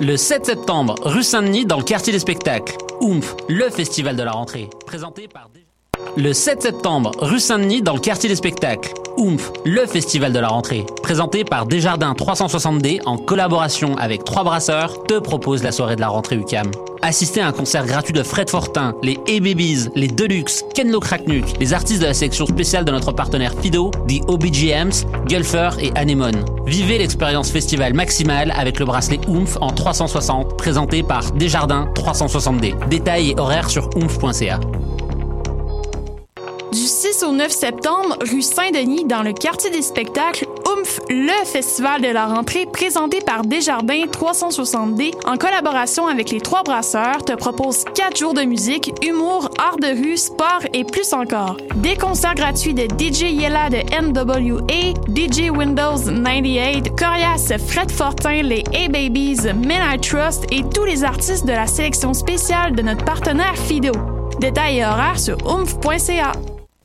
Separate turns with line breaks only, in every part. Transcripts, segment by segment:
Le 7 septembre, rue Saint-Denis, dans le quartier des spectacles. Oomph, le festival de la rentrée. Présenté par... Le 7 septembre, rue Saint-Denis, dans le quartier des spectacles. Le festival de la rentrée. Présenté par Desjardins 360D en collaboration avec Trois Brasseurs, te propose la soirée de la rentrée UCAM. Assistez à un concert gratuit de Fred Fortin, les A-Babies, les Deluxe, Ken Lo Kraknuk, les artistes de la section spéciale de notre partenaire Fido, The OBGMs, Gulfer et Anemone. Vivez l'expérience festival maximale avec le bracelet Oomph en 360, présenté par Desjardins 360D. Détails et horaires sur oomph.ca.
Du 6 au 9 septembre, rue Saint-Denis, dans le quartier des spectacles, Oomph, le festival de la rentrée présenté par Desjardins 360D en collaboration avec les Trois Brasseurs te propose 4 jours de musique, humour, art de rue, sport et plus encore. Des concerts gratuits de DJ Yella de NWA, DJ Windows 98, Corias, Fred Fortin, les A-Babies, Men I Trust et tous les artistes de la sélection spéciale de notre partenaire Fido. Détails et horaires sur oomph.ca.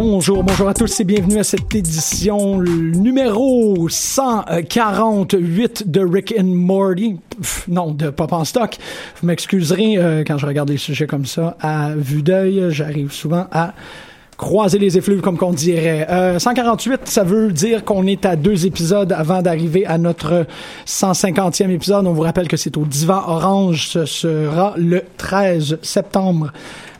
Bonjour, bonjour à tous et bienvenue à cette édition numéro 148 de Rick and Morty. Non, de Pop en stock. Vous m'excuserez euh, quand je regarde des sujets comme ça à vue d'œil. J'arrive souvent à croiser les effluves, comme qu'on dirait. Euh, 148, ça veut dire qu'on est à deux épisodes avant d'arriver à notre 150e épisode. On vous rappelle que c'est au Divan Orange. Ce sera le 13 septembre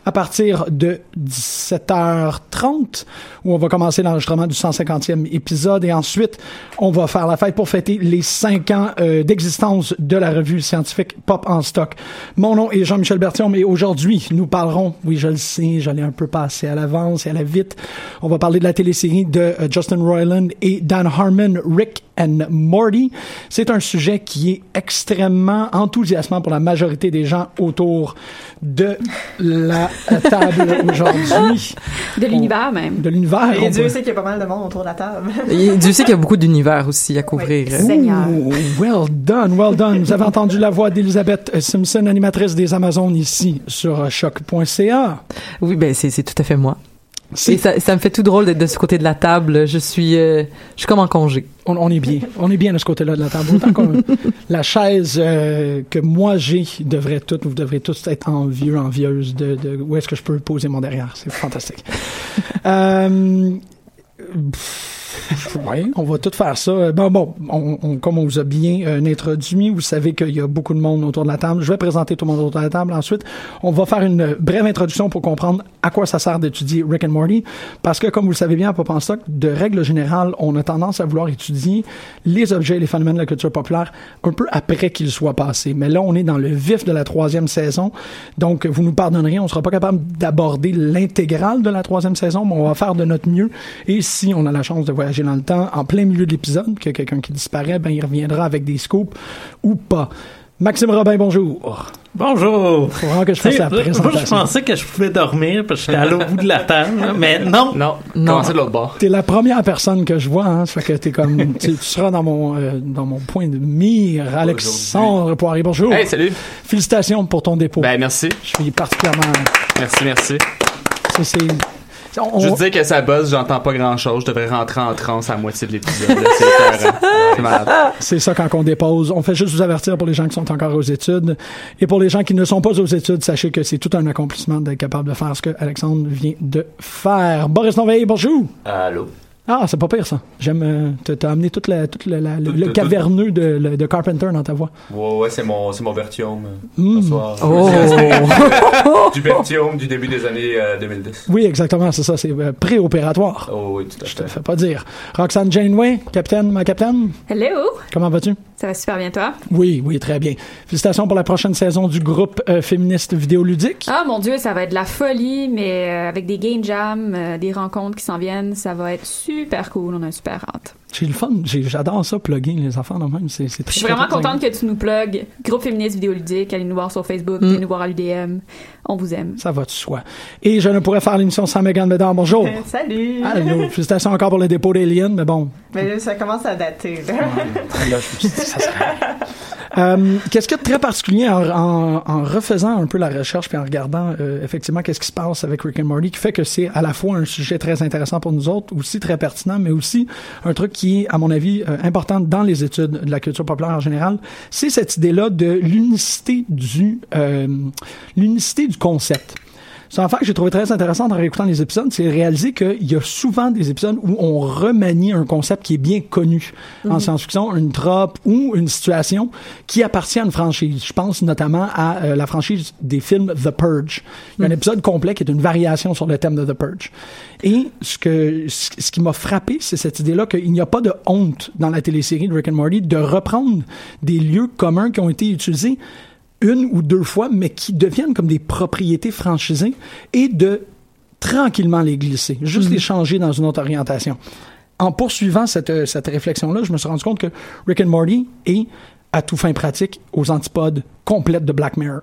à partir de 17h30 où on va commencer l'enregistrement du 150e épisode et ensuite on va faire la fête pour fêter les cinq ans euh, d'existence de la revue scientifique Pop en stock. Mon nom est Jean-Michel Bertillon mais aujourd'hui nous parlerons, oui je le sais, j'allais un peu passer à l'avance et à la vite, on va parler de la télésérie de euh, Justin Roiland et Dan Harmon, Rick and Morty. C'est un sujet qui est extrêmement enthousiasmant pour la majorité des gens autour de la table aujourd'hui.
De l'univers même.
De l'univers.
Et Dieu
peut-
sait qu'il y a pas mal de monde autour de la table.
Et Dieu sait qu'il y a beaucoup d'univers aussi à couvrir.
Oui. Seigneur.
Ooh, well done, well done. Vous avez entendu la voix d'Elisabeth Simpson, animatrice des Amazones ici sur choc.ca.
Oui, ben c'est c'est tout à fait moi. Et ça, ça me fait tout drôle d'être de ce côté de la table. Je suis, euh, je suis comme en congé.
On, on est bien. On est bien de ce côté-là de la table. La chaise euh, que moi j'ai devrait toutes, vous devrez tous être envieux, envieuses de, de où est-ce que je peux poser mon derrière. C'est fantastique. euh, oui, on va tout faire ça. Bon, bon, on, on- comme on vous a bien euh, introduit, vous savez qu'il y a beaucoup de monde autour de la table. Je vais présenter tout le monde autour de la table. Ensuite, on va faire une brève introduction pour comprendre à quoi ça sert d'étudier Rick and Morty. Parce que, comme vous le savez bien à Pop en de règle générale, on a tendance à vouloir étudier les objets et les phénomènes de la culture populaire un peu après qu'ils soient passés. Mais là, on est dans le vif de la troisième saison. Donc, vous nous pardonnerez, on sera pas capable d'aborder l'intégrale de la troisième saison, mais on va faire de notre mieux. Et si on a la chance de voyager dans le temps, en plein milieu de l'épisode, qu'il y a quelqu'un qui disparaît, ben, il reviendra avec des scoops ou pas. Maxime Robin, bonjour.
Bonjour.
Faut vraiment que je fasse
moi, pensais que je pouvais dormir parce que j'étais à l'autre bout de la table, mais non.
Non,
Non.
de l'autre bord.
T'es la première personne que je vois, hein. Ça fait que t'es comme, tu, tu seras dans mon, euh, dans mon point de mire. Alexandre Poirier, bonjour.
Hey, salut.
Félicitations pour ton dépôt.
Ben, merci.
je suis particulièrement,
Merci, merci.
c'est, c'est- on-
Je disais que ça buzz, j'entends pas grand chose. Je devrais rentrer en transe à la moitié de l'épisode. C'est
ça quand on dépose. On fait juste vous avertir pour les gens qui sont encore aux études. Et pour les gens qui ne sont pas aux études, sachez que c'est tout un accomplissement d'être capable de faire ce que Alexandre vient de faire. Boris Noveille, bonjour.
Allô?
Ah, c'est pas pire ça. J'aime. euh, t'as- amené toute la, toute la- la- le,
Tout-
le
tout-
caverneux de, le- de Carpenter dans ta voix.
Ouais, ouais, c'est mon, c'est mon Vertium.
Mm.
Bonsoir.
Oh!
du Vertium du début des années euh, 2010.
Oui, exactement, c'est ça. C'est euh, préopératoire.
Oh oui, tout à
Je te
fait.
fais pas dire. Roxane Janeway, capitaine, ma capitaine,
Hello!
comment vas-tu?
Ça va super bien, toi?
Oui, oui, très bien. Félicitations pour la prochaine saison du groupe euh, féministe vidéoludique.
Ah, mon Dieu, ça va être de la folie, mais euh, avec des game jams, euh, des rencontres qui s'en viennent, ça va être super cool. On a super hâte.
J'ai le fun. J'adore ça, plugger les enfants de même. C'est
Je suis vraiment contente que tu nous plugues. Groupe féministe vidéoludique, allez nous voir sur Facebook,
Mm.
venez nous voir à l'UDM. On vous aime.
Ça va de soi. Et je ne pourrais faire l'émission sans Megan Bédard. Bonjour.
Salut!
Allô. Félicitations encore pour le dépôt d'Alien, mais bon.
Mais là, ça commence à dater. Là.
Là, je me suis dit, ça serait- Euh, qu'est-ce qu'il y a de très particulier en, en- en refaisant un peu la recherche puis en regardant euh, effectivement qu'est-ce qui se passe avec Rick and Morty qui fait que c'est à la fois un sujet très intéressant pour nous autres, aussi très pertinent, mais aussi un truc qui est, à mon avis, euh, important dans les études de la culture populaire en général, c'est cette idée-là de l'unicité du euh, l'unicité du concept. C'est un fait que j'ai trouvé très intéressant en réécoutant les épisodes, c'est de réaliser qu'il y a souvent des épisodes où on remanie un concept qui est bien connu en
Mhm.
science-fiction, une trope ou une situation qui appartient à une franchise. Je pense notamment à euh, la franchise des films The Purge. Il y a un
Mhm.
épisode complet qui est une variation sur le thème de The Purge. Et ce que ce ce qui m'a frappé, c'est cette idée-là qu'il n'y a pas de honte dans la télésérie de Rick and Morty de reprendre des lieux communs qui ont été utilisés une ou deux fois, mais qui deviennent comme des propriétés franchisées et de tranquillement les glisser, juste les changer dans une autre orientation. En poursuivant cette, euh, cette réflexion-là, je me suis rendu compte que Rick and Morty est, à tout fin pratique, aux antipodes complètes de Black Mirror.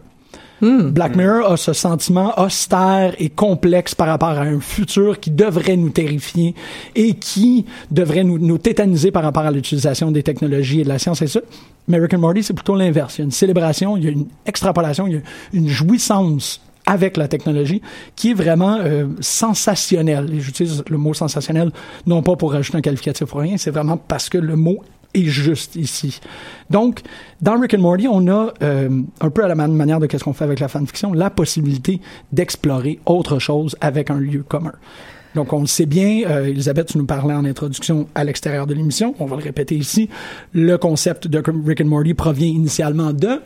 Black Mirror a ce sentiment austère et complexe par rapport à un futur qui devrait nous terrifier et qui devrait nous, tétaniser par rapport à l'utilisation des technologies et de la science et ça. And Morty, c'est plutôt l'inverse. Il y a une célébration, il y a une extrapolation, il y a une jouissance avec la technologie qui est vraiment euh, sensationnelle. Et j'utilise le mot sensationnel non pas pour rajouter un qualificatif ou rien, c'est vraiment parce que le mot juste ici. Donc, dans Rick and Morty, on a, euh, un peu à la man- manière de qu'est-ce qu'on fait avec la fanfiction, la possibilité d'explorer autre chose avec un lieu commun. Donc, on le sait bien, euh, Elisabeth, tu nous parlais en introduction à l'extérieur de l'émission, on va le répéter ici, le concept de Rick and Morty provient initialement de...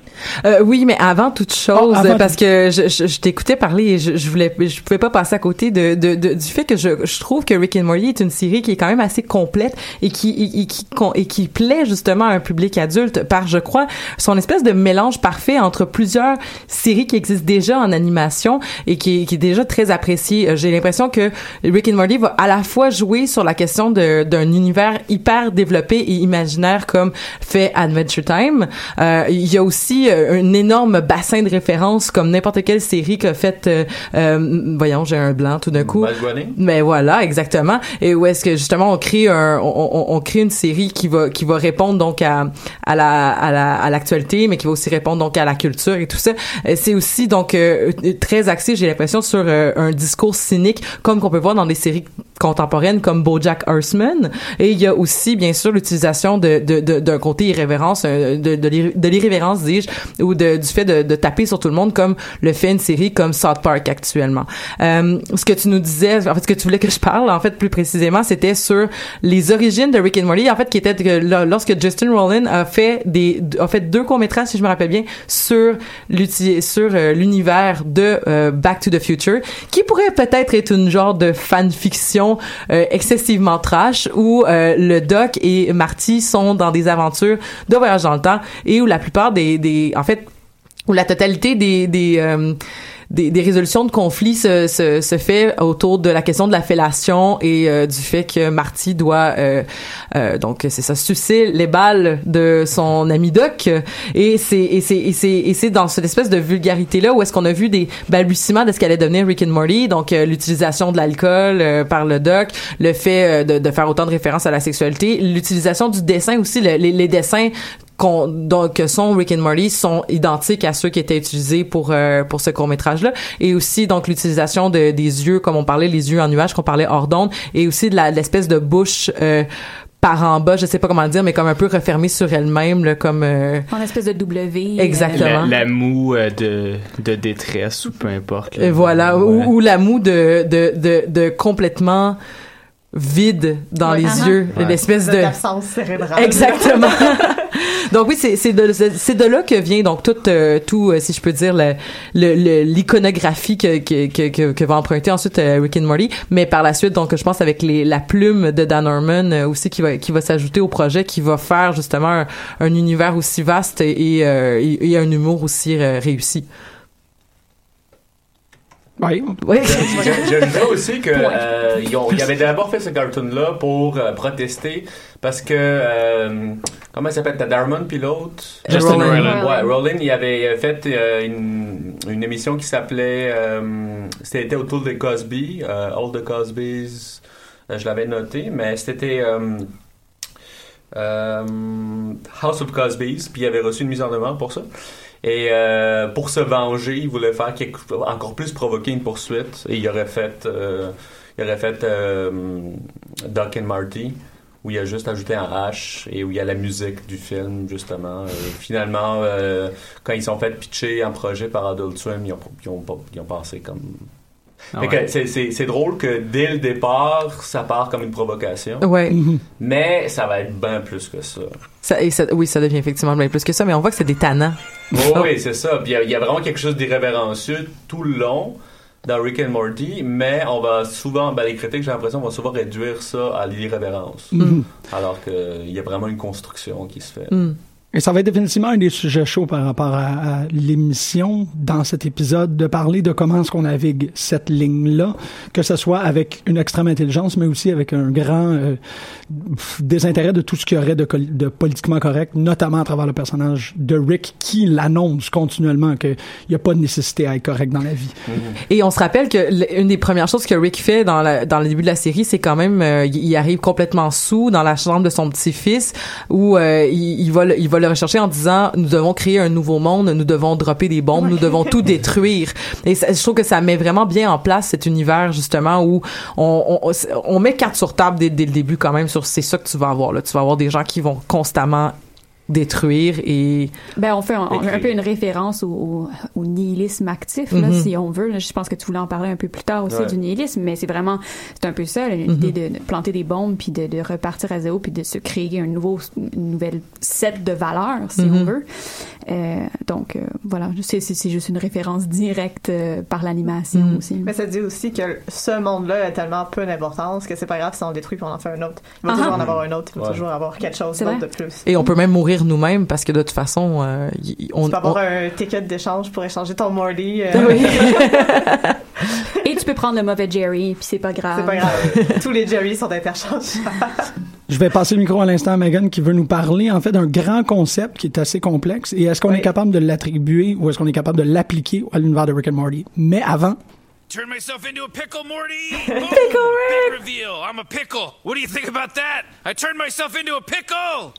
Euh, oui, mais avant toute chose,
Ah, avant
parce que je, je, je t'écoutais parler et je, je voulais, je pouvais pas passer à côté de, de, de- du fait que je, trouve que Rick and Morty est une série qui est quand même assez complète et qui et, et qui et qui plaît justement à un public adulte par, je crois, son espèce de mélange parfait entre plusieurs séries qui existent déjà en animation et qui, est- qui est déjà très apprécié. Euh, J'ai l'impression que Rick and Morty va à la fois jouer sur la question d'un univers hyper développé et imaginaire comme fait Adventure Time. Euh, il y a aussi euh, un énorme bassin de références comme n'importe quelle série qu'a fait, euh, euh, voyons, j'ai un blanc tout d'un coup.
Bugs Bunny?
Mais voilà, exactement. Et où est-ce que justement on crée un, on, on, on crée une série qui va qui va répondre donc à à la à la à l'actualité, mais qui va aussi répondre donc à la culture et tout ça. Euh, C'est aussi donc euh, très axé, j'ai l'impression, sur euh, un discours cynique comme qu'on peut voir dans des séries contemporaines comme BoJack Horseman. Et il y a aussi bien sûr l'utilisation d'un côté irrévérence, euh, de de l'irré- de l'irrévérence dis-je, ou du fait de, taper sur tout le monde comme le fait une série comme South Park actuellement. Euh, ce que tu nous disais, en fait, ce que tu voulais que je parle, en fait, plus précisément, c'était sur les origines de Rick and Morty, en fait, qui était que lo- lorsque Justin Roiland a fait des, a fait deux courts métrages, si je me rappelle bien, sur euh, l'univers de Back to the Future, qui pourrait peut-être être une genre de fanfiction euh, excessivement trash où euh, le Doc et Marty sont dans des aventures de voyage dans le temps et où la plupart des, des en fait où la totalité des des euh, des, des résolutions de conflits se, se, se fait autour de la question de la fellation et euh, du fait que Marty doit euh, euh, donc c'est ça sucer les balles de son ami Doc. Et c'est et c'est et c'est et c'est dans cette espèce de vulgarité là où est-ce qu'on a vu des balbutiements de ce qu'allait devenir Rick and Morty donc euh, l'utilisation de l'alcool par le Doc le fait de, de faire autant de références à la sexualité l'utilisation du dessin aussi le- les, les dessins qu'on donc que sont Rick and Morty sont identiques à ceux qui étaient utilisés pour euh, pour ce court métrage là et aussi donc l'utilisation de des yeux comme on parlait les yeux en nuage qu'on parlait hors d'onde et aussi de l'espèce de bouche euh, par en bas je sais pas comment dire mais comme un peu refermée sur elle-même là, comme euh,
En espèce de W.
Exactement.
La, la moue euh, de, de détresse ou peu importe. là.
Et voilà,
Ouais.
ou, ou la moue de, de, de, de complètement vide dans
Ouais.
les
Uh-huh.
yeux,
Ouais.
l'espèce
De
de...
l'absence cérébrale.
Exactement. donc oui, c'est c'est de c'est c'est de là que vient donc tout euh, tout euh, si je peux dire le le- le- l'iconographie que, que que que va emprunter ensuite euh, Rick and Morty, mais par la suite donc je pense avec les la plume de Dan Harmon euh, aussi qui va qui va s'ajouter au projet qui va faire justement un, un univers aussi vaste et euh, et, et un humour aussi euh, réussi.
Oui.
Oui.
Je- J'ajouterais aussi que euh, ils, ont- ils avaient d'abord fait ce cartoon-là pour euh, protester parce que euh, comment il s'appelle, t'as Darmon pilote?
Justin Roiland.
Ouais, Roland, il avait fait euh, une, une émission qui s'appelait euh, c'était autour des Cosby, euh, All the Cosbys. Euh, je l'avais noté, mais c'était euh, euh, House of Cosbys, puis il avait reçu une mise en demeure pour ça. Et euh, pour se venger, il voulait faire quelque, encore plus provoquer une poursuite. Et il aurait fait, euh, il aurait fait euh, Doc and Marty, où il a juste ajouté un H et où il y a la musique du film, justement. Et finalement, euh, quand ils sont fait pitcher un projet par Adult Swim, ils ont, ils ont, pas- ils ont pensé comme...
Ah ouais.
c'est- c'est c'est drôle que dès le départ, ça part comme une provocation.
Ouais.
Mais ça va être bien plus que ça.
Ça, et ça, oui, ça devient effectivement bien plus que ça, mais on voit que c'est des tannants.
Oh, oui, c'est ça. Puis il y a- il y, a vraiment quelque chose d'irrévérencieux tout le long dans Rick and Morty, mais on va souvent, ben, les critiques, j'ai l'impression, vont souvent réduire ça à l'irrévérence.
Mhm.
Alors qu'il y a vraiment une construction qui se fait.
Mm.
Et ça va être définitivement un des sujets chauds par rapport à, à l'émission dans cet épisode, de parler de comment est-ce qu'on navigue cette ligne-là, que ce soit avec une extrême intelligence, mais aussi avec un grand euh, désintérêt de tout ce qu'il y aurait de, de politiquement correct, notamment à travers le personnage de Rick qui l'annonce continuellement qu'il n'y a pas de nécessité à être correct dans la vie.
Et on se rappelle que une des premières choses que Rick fait dans, la- dans le début de la série, c'est quand même, euh, il arrive complètement sous dans la chambre de son petit-fils, où euh, il, il va il va le rechercher en disant, nous devons créer un nouveau monde, nous devons dropper des bombes, nous devons tout détruire. Et je trouve que ça met vraiment bien en place cet univers justement où on, on, on met carte sur table dès, dès le début quand même sur c'est ça que tu vas avoir là. Tu vas avoir des gens qui vont constamment détruire et
Ben, on fait un, peu une référence au, au, au nihilisme actif, là,
Mhm.
si on veut. Je pense que tu voulais en parler un peu plus tard aussi
Ouais.
du nihilisme, mais c'est vraiment, c'est un peu ça, l'idée de, de planter des bombes, puis de, de repartir à zéro, puis de se créer un nouveau, une nouvelle set de valeurs, si
Mhm.
on veut. Euh, donc, euh, voilà, c'est, c'est, c'est juste une référence directe euh, par l'animation
Mhm.
aussi.
Mais ça dit aussi que ce monde-là a tellement peu d'importance que c'est pas grave si on le détruit puis on en fait un autre. Il va
Ah
toujours
ah.
en avoir un autre, il va
Ouais.
toujours avoir quelque chose d'autre de plus.
et on peut même mourir nous-mêmes parce que de toute façon euh, y- on,
Tu peux avoir
on-
un ticket d'échange pour échanger ton Morty. euh,
Oui.
Et tu peux prendre le mauvais Jerry, puis c'est pas grave.
c'est pas grave. Tous les Jerry sont interchangeables.
Je vais passer le micro à l'instant à Megan qui veut nous parler en fait d'un grand concept qui est assez complexe et est-ce qu'on
Oui.
est capable de l'attribuer ou est-ce qu'on est capable de l'appliquer à l'univers de Rick and Morty? Mais avant,
Turn myself into a pickle, Morty. pickle Big reveal. I'm a pickle. What do you think about that? I turned myself into a pickle.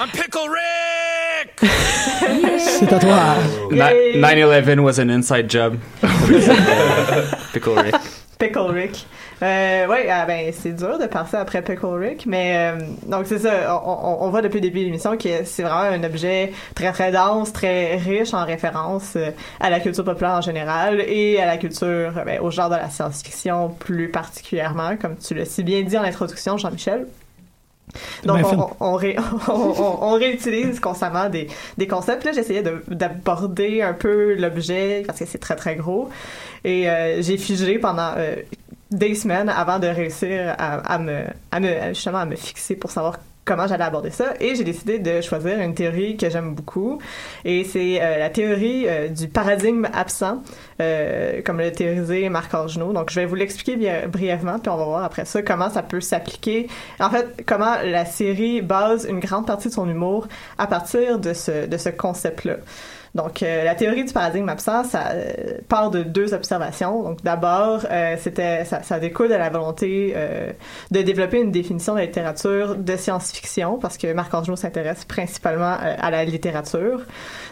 I'm Pickle Rick.
c'est à toi.
Ni- 9-11 was an inside job. Pickle Rick.
Pickle Rick. Euh, ouais, ah, ben c'est dur de passer après Pickle Rick, mais euh, donc c'est ça. On, on, on voit depuis le début de l'émission que c'est vraiment un objet très très dense, très riche en références euh, à la culture populaire en général et à la culture, euh, ben, au genre de la science-fiction plus particulièrement, comme tu l'as si bien dit en introduction, Jean-Michel. Donc,
Bien fait.
on, on, ré- on, réutilise constamment des, des concepts. Là, j'essayais de- d'aborder un peu l'objet parce que c'est très, très gros. Et euh, j'ai figé pendant euh, des semaines avant de réussir à, me, à me, justement, à me fixer pour savoir comment j'allais aborder ça et j'ai décidé de choisir une théorie que j'aime beaucoup et c'est euh, la théorie euh, du paradigme absent euh, comme l'a théorisé Marc Orgenot. Donc je vais vous l'expliquer bri- brièvement puis on va voir après ça comment ça peut s'appliquer. En fait, comment la série base une grande partie de son humour à partir de ce de ce concept-là. Donc, euh, la théorie du paradigme absent, ça euh, part de deux observations. Donc, d'abord, euh, c'était, ça, ça découle de la volonté euh, de développer une définition de la littérature de science-fiction, parce que Marc Angelot s'intéresse principalement euh, à la littérature,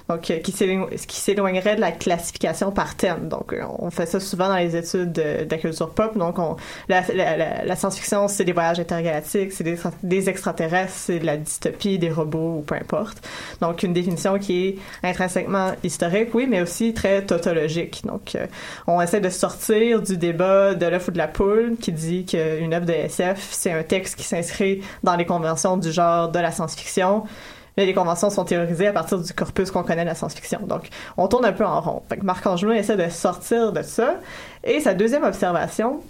donc qui, s'éloign- qui s'éloignerait de la classification par thème. Donc, on fait ça souvent dans les études de, la culture pop. Donc, on, la, la, la, la science-fiction, c'est des voyages intergalactiques, c'est des, des extraterrestres, c'est de la dystopie, des robots, ou peu importe. Donc, une définition qui est intrinsèquement historique, oui, mais aussi très tautologique. Donc, euh, on essaie de sortir du débat de l'œuf ou de la poule qui dit qu'une œuvre de SF, c'est un texte qui s'inscrit dans les conventions du genre de la science-fiction. Mais les conventions sont théorisées à partir du corpus qu'on connaît de la science-fiction. Donc, on tourne un peu en rond. Fait que Marc Angelou essaie de sortir de ça. Et sa deuxième observation,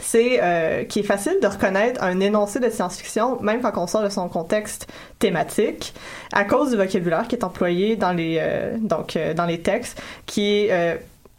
c'est euh, qu'il est facile de reconnaître un énoncé de science-fiction, même quand on sort de son contexte thématique, à cause du vocabulaire qui est employé dans les, euh, donc, euh, dans les textes, qui est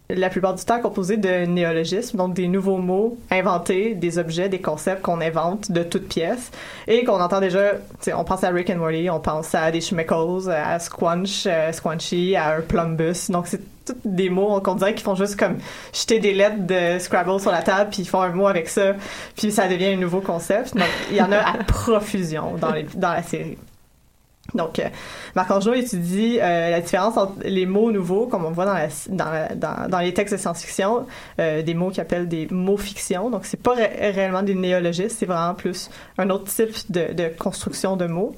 la plupart du temps composé de néologismes, donc des nouveaux mots inventés, des objets, des concepts qu'on invente de toutes pièces et qu'on entend déjà, on pense à Rick and Morty, on pense à des schmeckles, à squanch, euh, squanchy, à un plumbus, donc c'est tous des mots qu'on dirait qu'ils font juste comme jeter des lettres de Scrabble sur la table puis ils font un mot avec ça puis ça devient un nouveau concept donc il y en a à profusion dans, les, dans la série donc, euh, Marc-Angelou étudie euh, la différence entre les mots nouveaux, comme on voit dans, la, dans, la- dans, dans les textes de science-fiction, euh, des mots qu'il appelle des mots fiction. Donc, c'est pas ré- réellement des néologistes, c'est vraiment plus un autre type de, de construction de mots.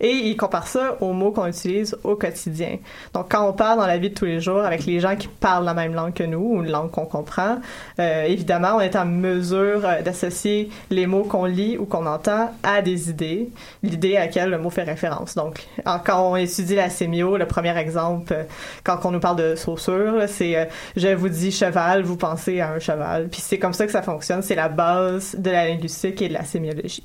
Et il compare ça aux mots qu'on utilise au quotidien. Donc, quand on parle dans la vie de tous les jours avec les gens qui parlent la même langue que nous, ou une langue qu'on comprend, euh, évidemment, on est en mesure euh, d'associer les mots qu'on lit ou qu'on entend à des idées, l'idée à laquelle le mot fait référence. Donc, quand on étudie la sémio, le premier exemple, euh, quand on nous parle de saussure, c'est euh, je vous dis cheval, vous pensez à un cheval. Puis c'est comme ça que ça fonctionne. C'est la base de la linguistique et de la sémiologie.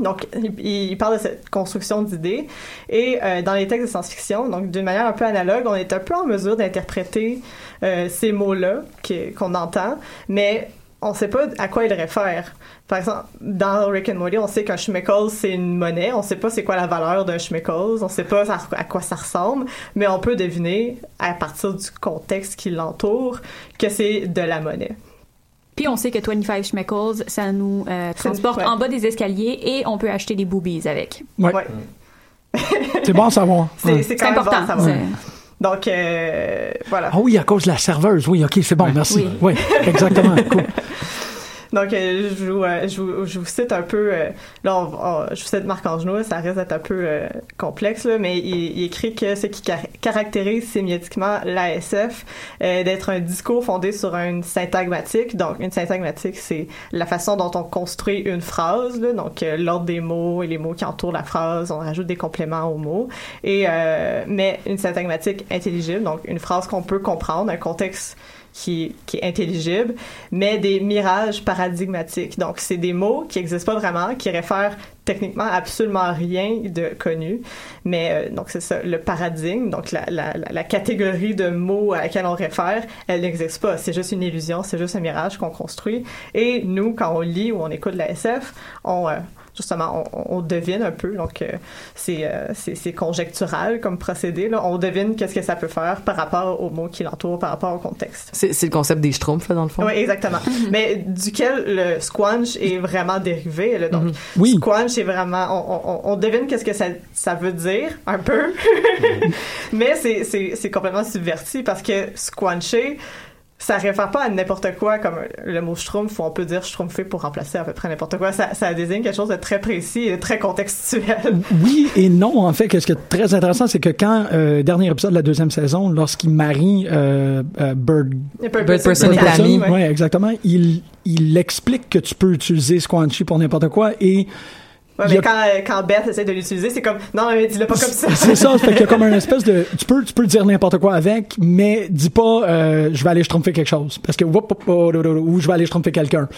Donc, il, parle de cette construction d'idées. Et euh, dans les textes de science-fiction, donc d'une manière un peu analogue, on est un peu en mesure d'interpréter euh, ces mots-là qu'on entend, mais on sait pas à quoi ils réfèrent. Par exemple, dans Rick and Morty, on sait qu'un schmeckle, c'est une monnaie. On sait pas c'est quoi la valeur d'un schmeckle. On sait pas à quoi ça ressemble, mais on peut deviner, à partir du contexte qui l'entoure, que c'est de la monnaie.
Puis on sait que 25 Schmeckles, ça nous euh, transporte
ouais.
en bas des escaliers et on peut acheter des boobies avec.
Ouais. C'est bon à savoir.
C'est
important,
bon à savoir. Donc, euh, voilà.
Ah oui, à cause de la serveuse. Oui, OK, c'est bon, merci.
Oui.
Oui, exactement. Cool.
Donc, euh, je, vous, euh, je, je vous cite un peu, euh, là, on- on- je vous cite Marc Angenot, ça risque d'être un peu complexe, là, mais il, il écrit que ce qui car- caractérise sémiotiquement l'ASF, d'être un discours fondé sur une syntagmatique. Donc, une syntagmatique, c'est la façon dont on construit une phrase, là, donc l'ordre des mots et les mots qui entourent la phrase, on rajoute des compléments aux mots, et euh, mais une syntagmatique intelligible, donc une phrase qu'on peut comprendre, un contexte qui, qui est intelligible, mais des mirages paradigmatiques. Donc, c'est des mots qui n'existent pas vraiment, qui réfèrent techniquement absolument rien de connu. Mais euh, donc, c'est ça, le paradigme, donc la, la, la- catégorie de mots à laquelle on réfère, elle n'existe pas. C'est juste une illusion, c'est juste un mirage qu'on construit. Et nous, quand on lit ou on écoute la SF, on... euh, justement, on, on devine un peu, donc euh, c'est euh, c'est c'est conjectural comme procédé. Là. On devine qu'est-ce que ça peut faire par rapport aux mots qui l'entourent, par rapport au contexte.
C'est c'est le concept des schtroumpfs, là, dans le fond?
Oui, exactement. Mais duquel le squanch est vraiment dérivé. Là, donc,
Oui.
squanch est vraiment. On, on, on devine qu'est-ce que ça, ça veut dire, un peu. Mais c'est- c'est c'est complètement subverti parce que squancher, ça réfère pas à n'importe quoi comme le mot schtroumpf où on peut dire schtroumpfer pour remplacer à peu près n'importe quoi. Ça, ça désigne quelque chose de très précis et de très contextuel.
Oui et non. En fait, ce qui est très intéressant, c'est que quand, euh, dernier épisode de la deuxième saison, lorsqu'il marie euh, euh, Bird,
Bird
Bird Person
et ouais.
ouais, exactement, il, il explique que tu peux utiliser Squanchy pour n'importe quoi et
Ouais, mais
a-
quand, euh, quand Beth essaie de l'utiliser, c'est comme, non, mais dis-le pas comme ça.
C'est ça, fait qu'il y a comme un espèce de. Tu peux, tu peux dire n'importe quoi avec, mais dis pas, euh, je vais aller schtroumpfer quelque chose. Parce que, ou je vais aller schtroumpfer quelqu'un.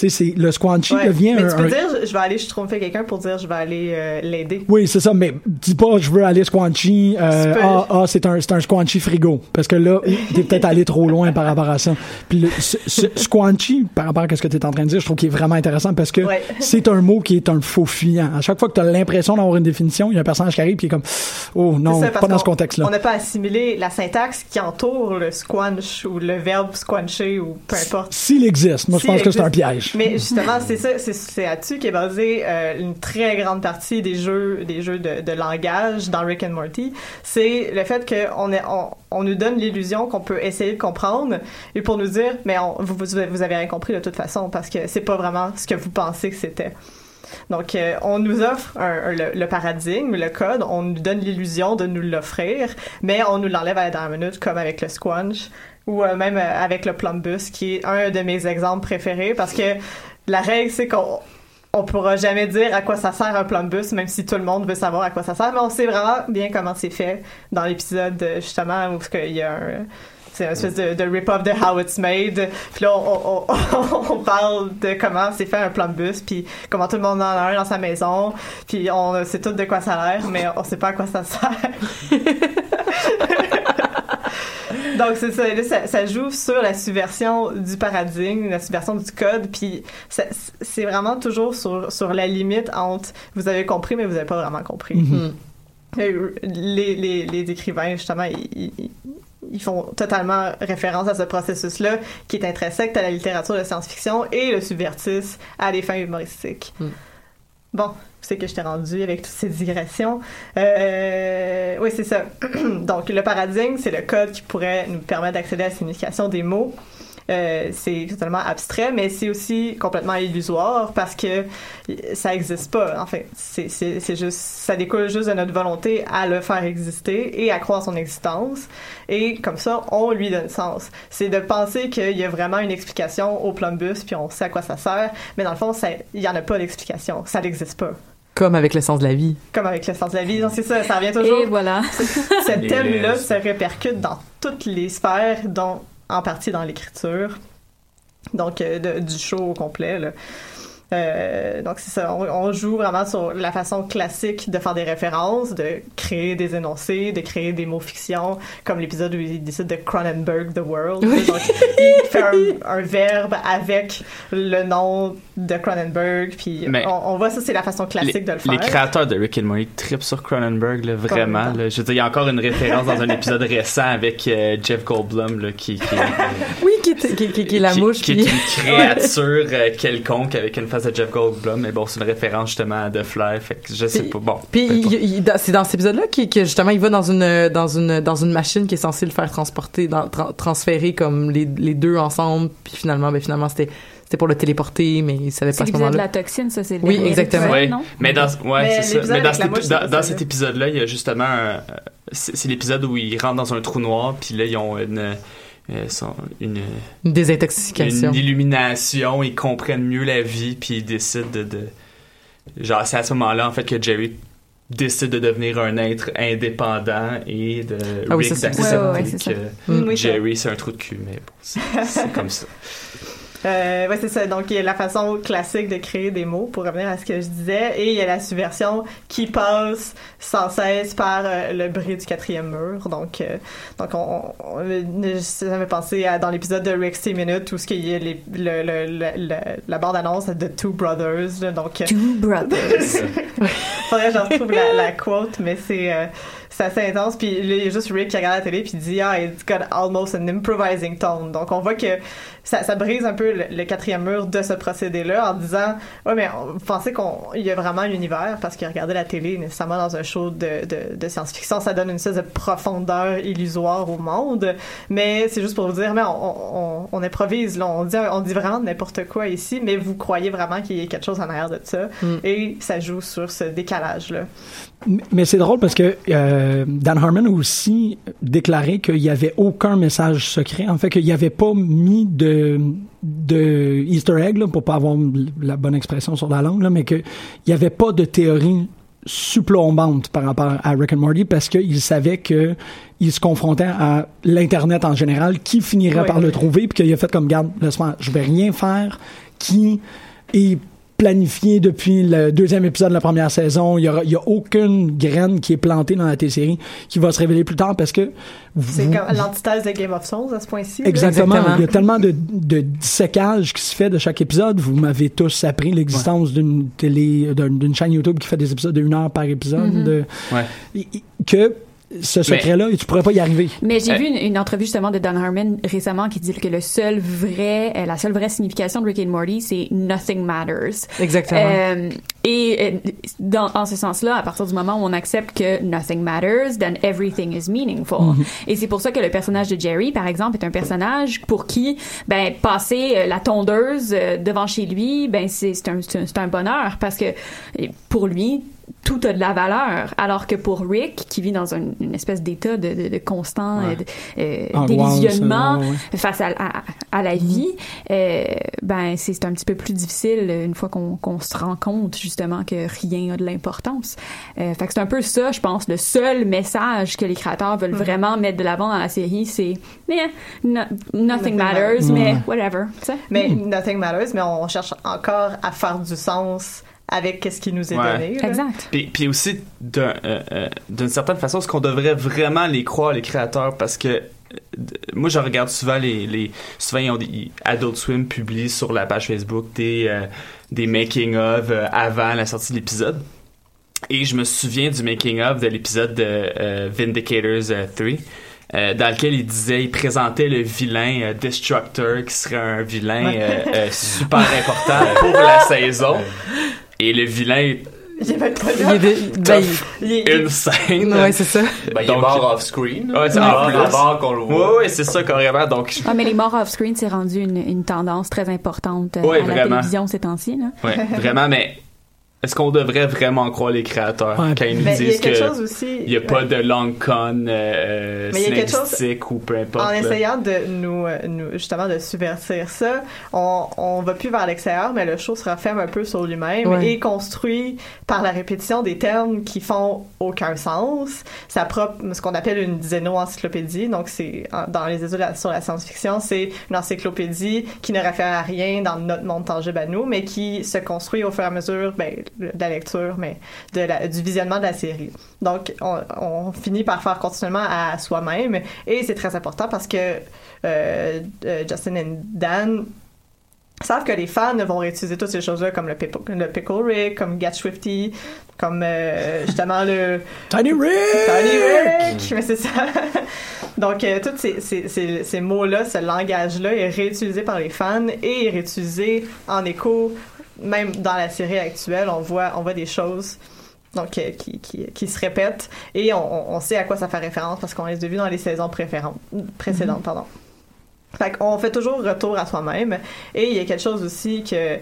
Tu c'est, le squanchy
Ouais.
devient
mais
un.
tu peux
un-
dire, je- je vais aller tromper quelqu'un pour dire, je vais aller euh, l'aider.
Oui, c'est ça, mais dis pas, je veux aller squanchy, euh,
Tu
ah, ah, c'est un, un squanchy frigo. Parce que là, t'es peut-être allé trop loin par rapport à ça. Puis le, ce, ce squanchy, par rapport à ce que t'es en train de dire, je trouve qu'il est vraiment intéressant parce que
Ouais.
c'est un mot qui est un faux fuyant. À chaque fois que t'as l'impression d'avoir une définition, il y a un personnage qui arrive qui est comme, oh non,
C'est ça,
pas dans ce contexte-là.
On n'a pas assimilé la syntaxe qui entoure le squanch ou le verbe squancher ou peu importe.
S'il existe, moi je pense que c'est un piège.
Mais justement, c'est ça, c'est, là-dessus qu'est basé euh, une très grande partie des jeux, des jeux de, de langage dans Rick and Morty. C'est le fait qu'on on, on nous donne l'illusion qu'on peut essayer de comprendre et pour nous dire, mais on- vous, vous avez rien compris de toute façon parce que c'est pas vraiment ce que vous pensez que c'était. Donc, euh, on nous offre un- un- le, le paradigme, le code, on nous donne l'illusion de nous l'offrir, mais on nous l'enlève à la dernière minute, comme avec le squanch ou euh, même euh, avec le plumbus, qui est un de mes exemples préférés, parce que la règle, c'est qu'on on pourra jamais dire à quoi ça sert un plumbus, même si tout le monde veut savoir à quoi ça sert, mais on sait vraiment bien comment c'est fait dans l'épisode, euh, justement, où il y a un... C'est une espèce de, rip-off de How It's Made. Puis là, on, on parle de comment c'est fait un plumbus, puis comment tout le monde en a un dans sa maison. Puis on sait tout de quoi ça a l'air, mais on sait pas à quoi ça sert. Donc c'est ça, ça, ça joue sur la subversion du paradigme, la subversion du code, puis c'est vraiment toujours sur, sur la limite entre vous avez compris mais vous avez pas vraiment compris.
Mhm.
Euh, Les, les, les écrivains justement ils, ils- ils font totalement référence à ce processus-là qui est intrinsèque à la littérature de science-fiction et le subvertissent à des fins humoristiques. Bon, c'est que je t'ai rendu avec toutes ces digressions. Euh, oui, c'est ça. Donc, le paradigme, c'est le code qui pourrait nous permettre d'accéder à la signification des mots. Euh, c'est totalement abstrait, mais c'est aussi complètement illusoire parce que ça existe pas. En fait, c'est juste, ça découle juste de notre volonté à le faire exister et à croire son existence. Et comme ça, on lui donne sens. C'est de penser qu'il y a vraiment une explication au plumbus, puis on sait à quoi ça sert, mais dans le fond, il y en a pas d'explication. Ça n'existe pas.
Comme avec l'essence de la vie.
Comme avec l'essence de la vie, c'est ça, ça revient toujours.
Et voilà.
Ce thème-là
laisses.
se répercute dans toutes les sphères, dont en partie dans l'écriture. Donc, euh, de- du show au complet. Là. Euh, donc c'est ça, on, on joue vraiment sur la façon classique de faire des références, de créer des énoncés, de créer des mots fiction, comme l'épisode où il décide de Cronenberg the World.
Oui.
Donc il fait un, un verbe avec le nom de Cronenberg, puis
Mais-
on, on voit ça, c'est la façon classique
les,
de le faire.
les créateurs de Rick and Morty trippent sur Cronenberg, là, vraiment.
Complètement.
là. Je veux dire, il y a encore une référence dans un épisode récent avec euh, Jeff Goldblum là, qui, qui,
Oui, qui, est- qui, qui- qui est la
qui-
mouche.
qui
puis-
est une créature euh, quelconque avec une face de Jeff Goldblum. Mais bon, c'est une référence justement à The Fly. Fait que je sais pas. Bon.
Puis c'est dans cet épisode-là qu'il- que justement il va dans une dans une dans une machine qui est censée le faire transporter, dans, tra- transférer comme les, les deux ensemble. Puis finalement, ben finalement c'était c'était pour le téléporter, mais il savait pas
C'est
à ce
l'épisode de
moment-là.
la toxine, ça, c'est le
Oui, exactement.
non?
mais dans ouais, c'est ça.
l'épisode
Mais dans, épi- dans, dans cet
là.
épisode-là, il y a justement un- c'est l'épisode où ils rentrent dans un trou noir, puis là ils ont une euh, sont- une,
Une désintoxication.
une illumination, ils comprennent mieux la vie, puis ils décident de, de genre c'est à ce moment-là en fait que Jerry décide de devenir un être indépendant et de
Ah oui,
Rick
ça, c'est-
d'accepter
Ouais, ouais, ouais, c'est ça.
que
Mm. Oui, ça.
Jerry c'est un trou de cul, mais bon, c'est comme ça.
Euh, ouais, c'est ça. Donc, il y a la façon classique de créer des mots, pour revenir à ce que je disais, et il y a la subversion qui passe sans cesse par euh, le bris du quatrième mur. Donc, euh, donc on, on, m'a pensé à, dans l'épisode de Rick's Minute où ce qu'il y a les, le, le, le- la bande-annonce de Two Brothers. là. donc, euh,
Two Brothers.
Faudrait que j'en retrouve la, la quote, mais c'est euh, c'est assez intense. Puis là, il y a juste Rick qui regarde la télé puis il dit ah it's got almost an improvising tone. Donc on voit que ça, ça brise un peu le, le quatrième mur de ce procédé-là en disant ouais mais on- vous pensez qu'il y a vraiment un univers parce que regarder la télé nécessairement dans un show de, de, de science-fiction ça donne une espèce de profondeur illusoire au monde. Mais c'est juste pour vous dire mais on, on, on improvise là, on dit on dit vraiment n'importe quoi ici, mais vous croyez vraiment qu'il y a quelque chose en arrière de ça
Mm.
et ça joue sur ce décalage là.
Mais c'est drôle parce que euh, euh, Dan Harmon a aussi déclaré qu'il n'y avait aucun message secret. En fait, qu'il n'y avait pas mis de, de Easter egg, là, pour pas avoir la bonne expression sur la langue, là, mais qu'il n'y avait pas de théorie supplombante par rapport à Rick and Morty parce qu'il savait que il se confrontait à l'internet en général qui finirait
Oui.
par le trouver puis qu'il a fait comme garde laisse-moi je vais rien faire qui est planifié depuis le deuxième épisode de la première saison il y aura il y a aucune graine qui est plantée dans la télésérie qui va se révéler plus tard parce que
C'est
vous-
comme l'antithèse de Game of Thrones à ce point-ci.
Exactement.
Exactement.
Il y a tellement de, de dissécage qui se fait de chaque épisode. Vous m'avez tous appris l'existence d'une télé, d'un- d'une chaîne YouTube qui fait des épisodes de une heure par épisode. De-
Ouais.
que ce secret-là, tu pourrais pas y arriver.
Mais j'ai
Euh,
vu une, une entrevue justement de Don Harmon récemment qui dit que le seul vrai, euh, la seule vraie signification de Rick and Morty, c'est nothing matters.
Exactement.
Euh, et euh, dans, en ce sens-là, à partir du moment où on accepte que nothing matters, then everything is meaningful.
Mm-hmm.
Et c'est pour ça que le personnage de Jerry, par exemple, est un personnage pour qui, ben, passer la tondeuse devant chez lui, ben, c'est c'est un, c'est un, un bonheur parce que pour lui, tout a de la valeur. Alors que pour Rick, qui vit dans un- une espèce d'état de, de, de constant euh, euh,
Angoisse,
délusionnement
euh, ouais.
face à, à, à la vie, euh, ben c'est un petit peu plus difficile une fois qu'on se rend compte justement que rien a de l'importance. Euh, fait que c'est un peu ça, je pense, le seul message que les créateurs veulent vraiment mettre de l'avant dans la série, c'est mais no- nothing
Nothing
matters,
matters.
mais
Ouais.
whatever.
Mais Nothing Matters, mais on cherche encore à faire du sens avec ce qui nous est
Ouais.
donné. là.
Exact.
Puis, puis aussi, euh, euh, d'une certaine façon, est-ce qu'on devrait vraiment les croire, les créateurs? Parce que moi, je regarde souvent les... les souvent, ils ont des, Adult Swim publie sur la page Facebook des, euh, des making-of euh, avant la sortie de l'épisode. Et je me souviens du making-of de l'épisode de euh, Vindicators euh, 3. euh, dans lequel il disait, il présentait le vilain euh, Destructor qui serait un vilain euh, euh, super important pour la saison. Et le vilain
J'ai pas de
Il est de- ben,
Il est-
une scène.
Ouais, c'est ça.
Ben, il est
Donc-
mort off-screen.
Ouais, c'est
C'est
en plus.
avant qu'on le voit.
Ouais, ouais, c'est ça carrément. Donc,
Ah, mais les morts off-screen, c'est rendu une, une tendance très importante euh,
Ouais,
à la
vraiment.
télévision ces temps-ci. là.
ouais, vraiment, mais est-ce qu'on devrait vraiment croire les créateurs
Ouais.
quand ils nous
Mais il y a
disent
quelque
que
chose aussi.
il n'y a pas
ouais.
de long con euh,
Mais il y a quelque chose-
synaptique ou peu importe.
En
là.
essayant de nous, euh, nous- justement de subvertir ça, on, on va plus vers l'extérieur, mais le show se referme un peu sur lui-même
Ouais.
et construit par la répétition des termes qui font aucun sens. Sa propre, ce qu'on appelle une xéno-encyclopédie, donc c'est dans les études sur la science-fiction, c'est une encyclopédie qui ne réfère à rien dans notre monde tangible à nous, mais qui se construit au fur et à mesure ben, de la lecture, mais de la- du visionnement de la série. Donc, on, on finit par faire continuellement à soi-même et c'est très important parce que euh, euh, Justin et Dan savent que les fans vont réutiliser toutes ces choses-là comme le, pickle, le Pickle Rick, comme Get Swifty, comme euh, justement le
Tiny Rick!
Tiny Rick! Mais c'est ça. Donc, euh, tous ces, ces, ces, ces mots-là, ce langage-là est réutilisé par les fans et est réutilisé en écho, même dans la série actuelle, on voit, on voit des choses donc, euh, qui, qui, qui se répètent et on, sait à quoi ça fait référence parce qu'on les a vus dans les saisons précédentes. Pardon. Fait qu'on fait toujours retour à soi-même. Et il y a quelque chose aussi que,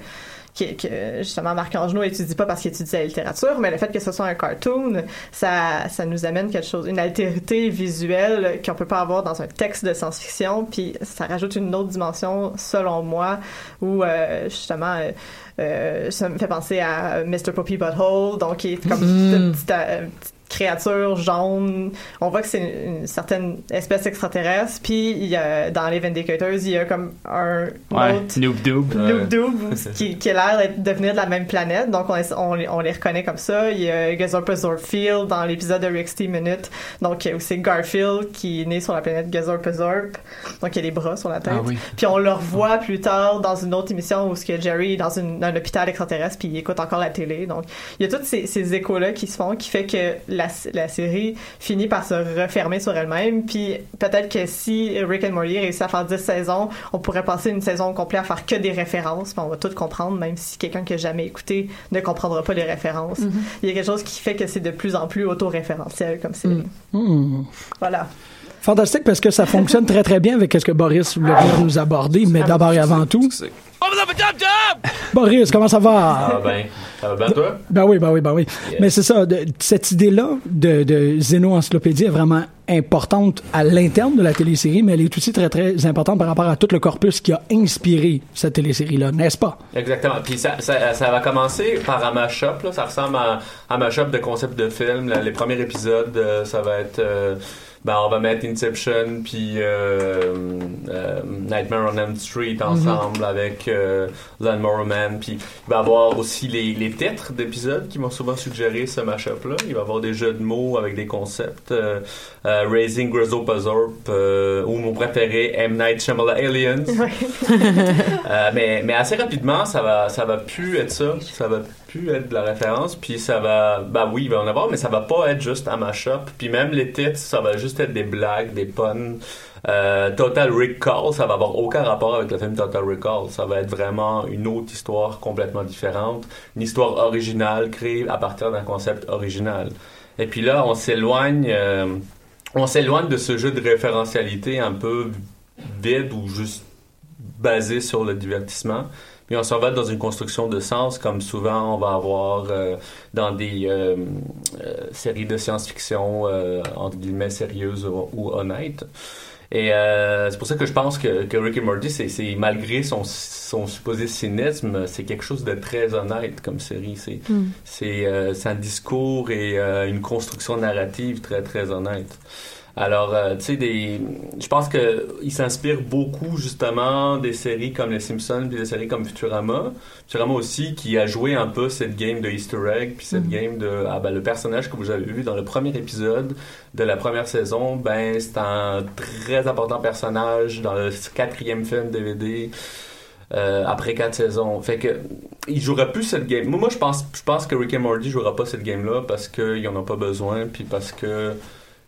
que, que, justement Marc Angenot étudie pas parce qu'il étudie la littérature, mais le fait que ce soit un cartoon, ça, ça nous amène quelque chose, une altérité visuelle qu'on peut pas avoir dans un texte de science-fiction, puis ça rajoute une autre dimension, selon moi, où euh, justement euh, euh, ça me fait penser à Mr. Poppy Butthole, donc qui est comme une petite, euh, petite créature jaune. On voit que c'est une, une certaine espèce extraterrestre. Puis il y a, dans les Vindicators, il y a comme un
Ouais,
autre
noob doob.
Noob Doob qui, qui a l'air de devenir de la même planète. Donc on, les- on, les- on les reconnaît comme ça. Il y a Gazorp Zorpfield dans l'épisode de Steam Minute. Donc il y a aussi Garfield qui est né sur la planète Gazorp Zorp. Donc il a les bras sur la tête.
Ah oui.
Puis on le revoit plus tard dans une autre émission où ce que Jerry est dans une- un hôpital extraterrestre puis il écoute encore la télé. Donc il y a tous ces, ces échos-là qui se font qui fait que la, la série finit par se refermer sur elle-même. Puis peut-être que si Rick and Morty réussit à faire 10 saisons, on pourrait passer une saison complète à faire que des références. Puis on va tout comprendre, même si quelqu'un qui a jamais écouté ne comprendra pas les références. Il y a quelque chose qui fait que c'est de plus en plus auto-référentiel comme série.
Hmm.
Voilà.
Fantastique parce que ça fonctionne très très bien avec ce que Boris voulait venir nous aborder, mais d'abord et avant tout. Boris, comment ça va?
Ah ben, ça va bien toi?
Ben oui, ben oui, ben oui. Mais c'est ça, de- cette idée-là de, de Zéno-encyclopédie est vraiment importante à l'interne de la télésérie, mais elle est aussi très très importante par rapport à tout le corpus qui a inspiré cette télésérie-là, n'est-ce pas?
Exactement. Puis ça, ça, ça va commencer par un mashup. Là. Ça ressemble à un mashup de concept de film. Là, les premiers épisodes, euh, ça va être... euh, ben, on va mettre Inception puis euh, euh, Nightmare on Elm Street ensemble avec euh, Lawnmower Man. Puis il va y avoir aussi les, les titres d'épisodes qui m'ont souvent suggéré ce mashup-là. Il va y avoir des jeux de mots avec des concepts. euh, Raising Grizzopazorp euh, ou mon préféré M. Night Shyamalan Aliens. Mais, mais assez rapidement, ça va, ça va plus être ça. Ça va plus être de la référence. Puis ça va, bah oui, il va en avoir, mais ça va pas être juste un mashup. Puis même les titres, ça va juste être des blagues, des puns. Euh, Total Recall, ça va avoir aucun rapport avec le film Total Recall. Ça va être vraiment une autre histoire complètement différente. Une histoire originale créée à partir d'un concept original. Et puis là, on s'éloigne, euh, on s'éloigne de ce jeu de référentialité un peu vide ou juste basé sur le divertissement. Puis on s'en va dans une construction de sens, comme souvent on va avoir euh, dans des euh, euh, séries de science-fiction, euh, entre guillemets, sérieuses ou, ou honnêtes. Et euh, c'est pour ça que je pense que, que Rick et Morty, c'est, malgré son, son supposé cynisme, c'est quelque chose de très honnête comme série. C'est,
Mm.
c'est, euh, un discours et une construction narrative très, très honnête. Alors, euh, tu sais, des, je pense que il s'inspire beaucoup justement des séries comme Les Simpsons puis des séries comme Futurama. Futurama aussi qui a joué un peu cette game de Easter egg puis cette
Mhm.
game de ah ben le personnage que vous avez vu dans le premier épisode de la première saison, ben c'est un très important personnage dans le quatrième film DVD. euh, après quatre saisons. Fait que il jouera plus cette game. Moi, moi je pense je pense que Rick et Morty jouera pas cette game là parce qu'ils en ont pas besoin puis parce que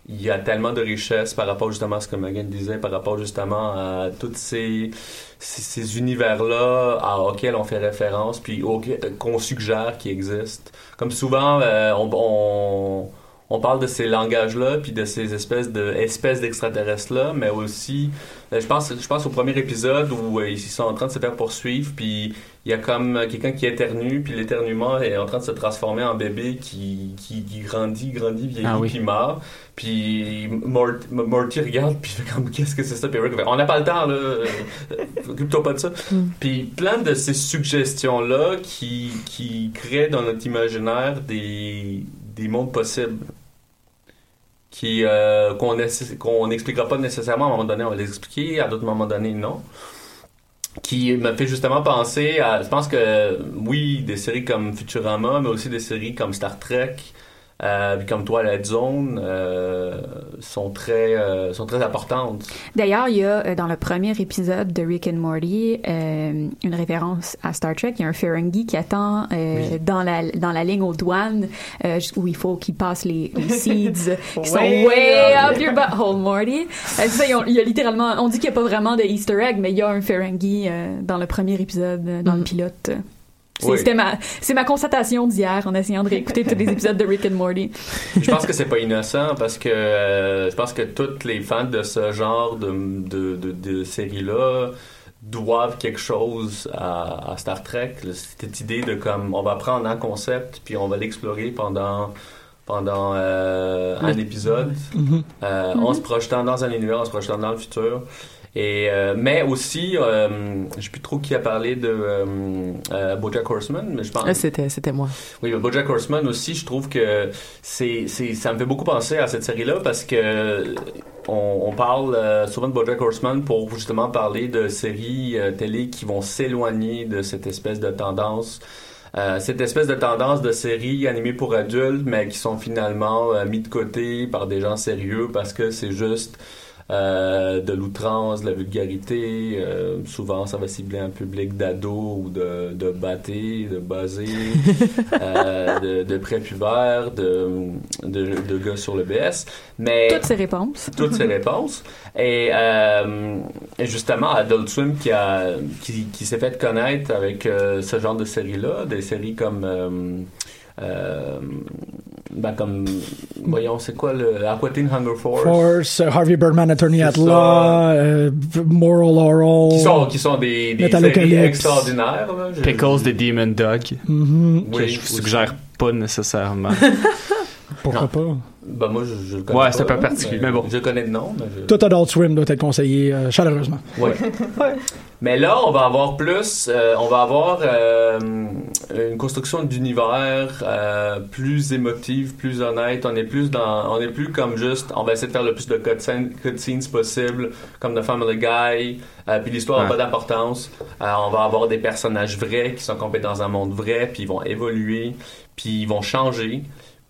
il y a tellement de richesse par rapport justement à ce que Megan disait, par rapport justement à tous ces, ces, univers-là auxquels on fait référence, puis auxquels- qu'on suggère qui existent. Comme souvent, euh, on, on parle de ces langages-là, puis de ces espèces de espèces d'extraterrestres-là, mais aussi, euh, je pense, je pense au premier épisode où euh, ils sont en train de se faire poursuivre, puis il y a comme quelqu'un qui éternue, puis l'éternuement est en train de se transformer en bébé qui, qui, qui grandit, grandit, vieillit,
Ah oui.
puis meurt. Puis Mort- Morty regarde, puis il fait comme, qu'est-ce que c'est ça? Puis Rick fait, on n'a pas le temps, là. euh, Occupe-toi pas de ça. Puis plein de ces suggestions-là qui, qui créent dans notre imaginaire des, des mondes possibles qui euh, qu'on qu'on n'expliquera pas nécessairement à un moment donné on va les expliquer à d'autres moments donnés non. Qui me fait justement penser à je pense que oui des séries comme Futurama mais aussi des séries comme Star Trek euh, puis comme Twilight Zone euh, sont très euh, sont très importantes
D'ailleurs, il y a euh, dans le premier épisode de Rick and Morty euh, une référence à Star Trek. Il y a un Ferengi qui attend euh, dans la dans la ligne aux douanes euh, où il faut qu'il passe les, les seeds qui sont
Way
way
up.
your butthole, Morty. Euh, c'est ça, il y a littéralement, on dit qu'il n'y a pas vraiment de Easter egg, mais il y a un Ferengi euh, dans le premier épisode, dans le pilote. C'est
Oui.
c'était ma, c'est ma constatation d'hier en essayant de réécouter tous les épisodes de Rick and Morty.
je pense que c'est pas innocent parce que euh, je pense que tous les fans de ce genre de, de, de, de série-là doivent quelque chose à, à Star Trek. Cette idée de comme on va prendre un concept puis on va l'explorer pendant pendant euh, un épisode
Mhm.
euh,
Mhm.
en se projetant dans un univers, en se projetant dans le futur. Et euh, mais aussi, euh, je sais plus trop qui a parlé de euh, euh, BoJack Horseman, mais je pense.
Ah, c'était, c'était moi.
Oui, mais BoJack Horseman aussi, je trouve que c'est, c'est, ça me fait beaucoup penser à cette série-là parce que on, on parle euh, souvent de BoJack Horseman pour justement parler de séries euh, télé qui vont s'éloigner de cette espèce de tendance. euh, cette espèce de tendance de séries animées pour adultes, mais qui sont finalement euh, mis de côté par des gens sérieux parce que c'est juste euh, de l'outrance, de la vulgarité. euh, souvent, ça va cibler un public d'ados ou de, de battés, de basés, euh, de, de prépubères, de, de, de gars sur le BS. Mais
Toutes ces réponses.
toutes ces réponses. Et, et justement, Adult Swim qui, a, qui, qui s'est fait connaître avec ce genre de séries-là, des séries comme euh, ben, comme, voyons, c'est quoi le Aquatine Hunger Force?
Force, euh, Harvey Birdman, Attorney at Law, euh, Moral Oral.
Qui sont, qui sont des, des séries extraordinaires. Là. Je-
Pickles des Demon Dog.
Mhm.
Que
Oui,
je vous
aussi.
suggère pas nécessairement.
Pourquoi pas?
Ben, moi, je, je le connais
Ouais,
pas,
c'est un peu
là,
particulier, mais bon.
Je connais de nom, mais je...
Tout Adult Swim doit être conseillé euh, chaleureusement.
Ouais. Mais là, on va avoir plus, euh, on va avoir euh, une construction d'univers euh, plus émotive, plus honnête. On est plus dans, on est plus comme juste, on va essayer de faire le plus de cutscenes, cutscenes possible, comme The Family Guy. Euh, puis l'histoire n'a
Ouais.
pas d'importance. Euh, on va avoir des personnages vrais qui sont complètement dans un monde vrai, puis ils vont évoluer, puis ils vont changer.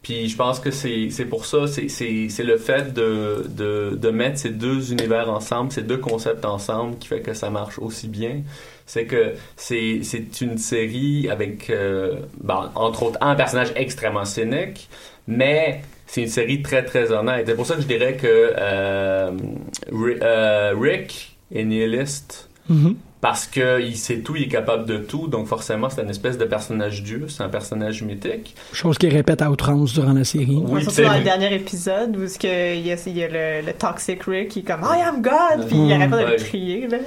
Puis je pense que c'est pour ça, c'est- le fait de, de, de mettre ces deux univers ensemble, ces deux concepts ensemble qui fait que ça marche aussi bien. C'est que c'est une série avec, euh, ben, entre autres, un personnage extrêmement cynique, mais c'est une série très très honnête. C'est pour ça que je dirais que euh, euh, Rick est nihiliste
Mhm.
Parce que il sait tout, il est capable de tout, donc forcément c'est une espèce de personnage dieu, c'est un personnage mythique.
Chose qu'il répète à outrance durant la série.
Oui,
Surtout dans le dernier épisode où ce que il y a, il y a le, le toxic Rick qui est comme I am God puis il arrête pas de
Ouais.
le crier là.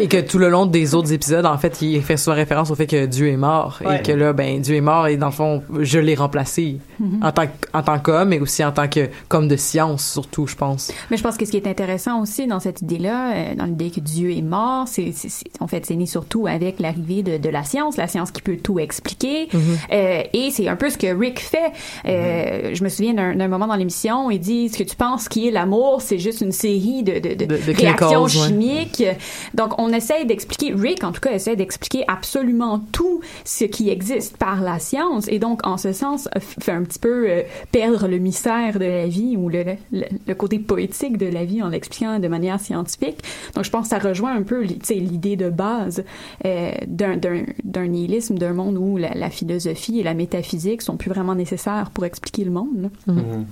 Et que tout le long des autres épisodes, en fait, il fait souvent référence au fait que Dieu est mort.
Ouais.
Et que là, ben, Dieu est mort et dans le fond, je l'ai remplacé. En tant, en tant qu'homme, mais aussi en tant que, comme de science, surtout, je pense.
Mais je pense que ce qui est intéressant aussi dans cette idée-là, euh, dans l'idée que Dieu est mort, c'est- en fait, c'est né surtout avec l'arrivée de, de la science, la science qui peut tout expliquer. Euh, et c'est un peu ce que Rick fait. Euh, Je me souviens d'un, moment dans l'émission, il dit ce que tu penses qui est l'amour, c'est juste une série de, réactions
ouais.
chimiques. Donc, on essaye d'expliquer, Rick, en tout cas, essaie d'expliquer absolument tout ce qui existe par la science. Et donc, en ce sens, euh, fait un petit peu euh, perdre le mystère de la vie ou le, le, le côté poétique de la vie en l'expliquant de manière scientifique. Donc, je pense que ça rejoint un peu li- de base euh, d'un, d'un, d'un nihilisme, d'un monde où la, la philosophie et la métaphysique sont plus vraiment nécessaires pour expliquer le monde. là.
Mhm.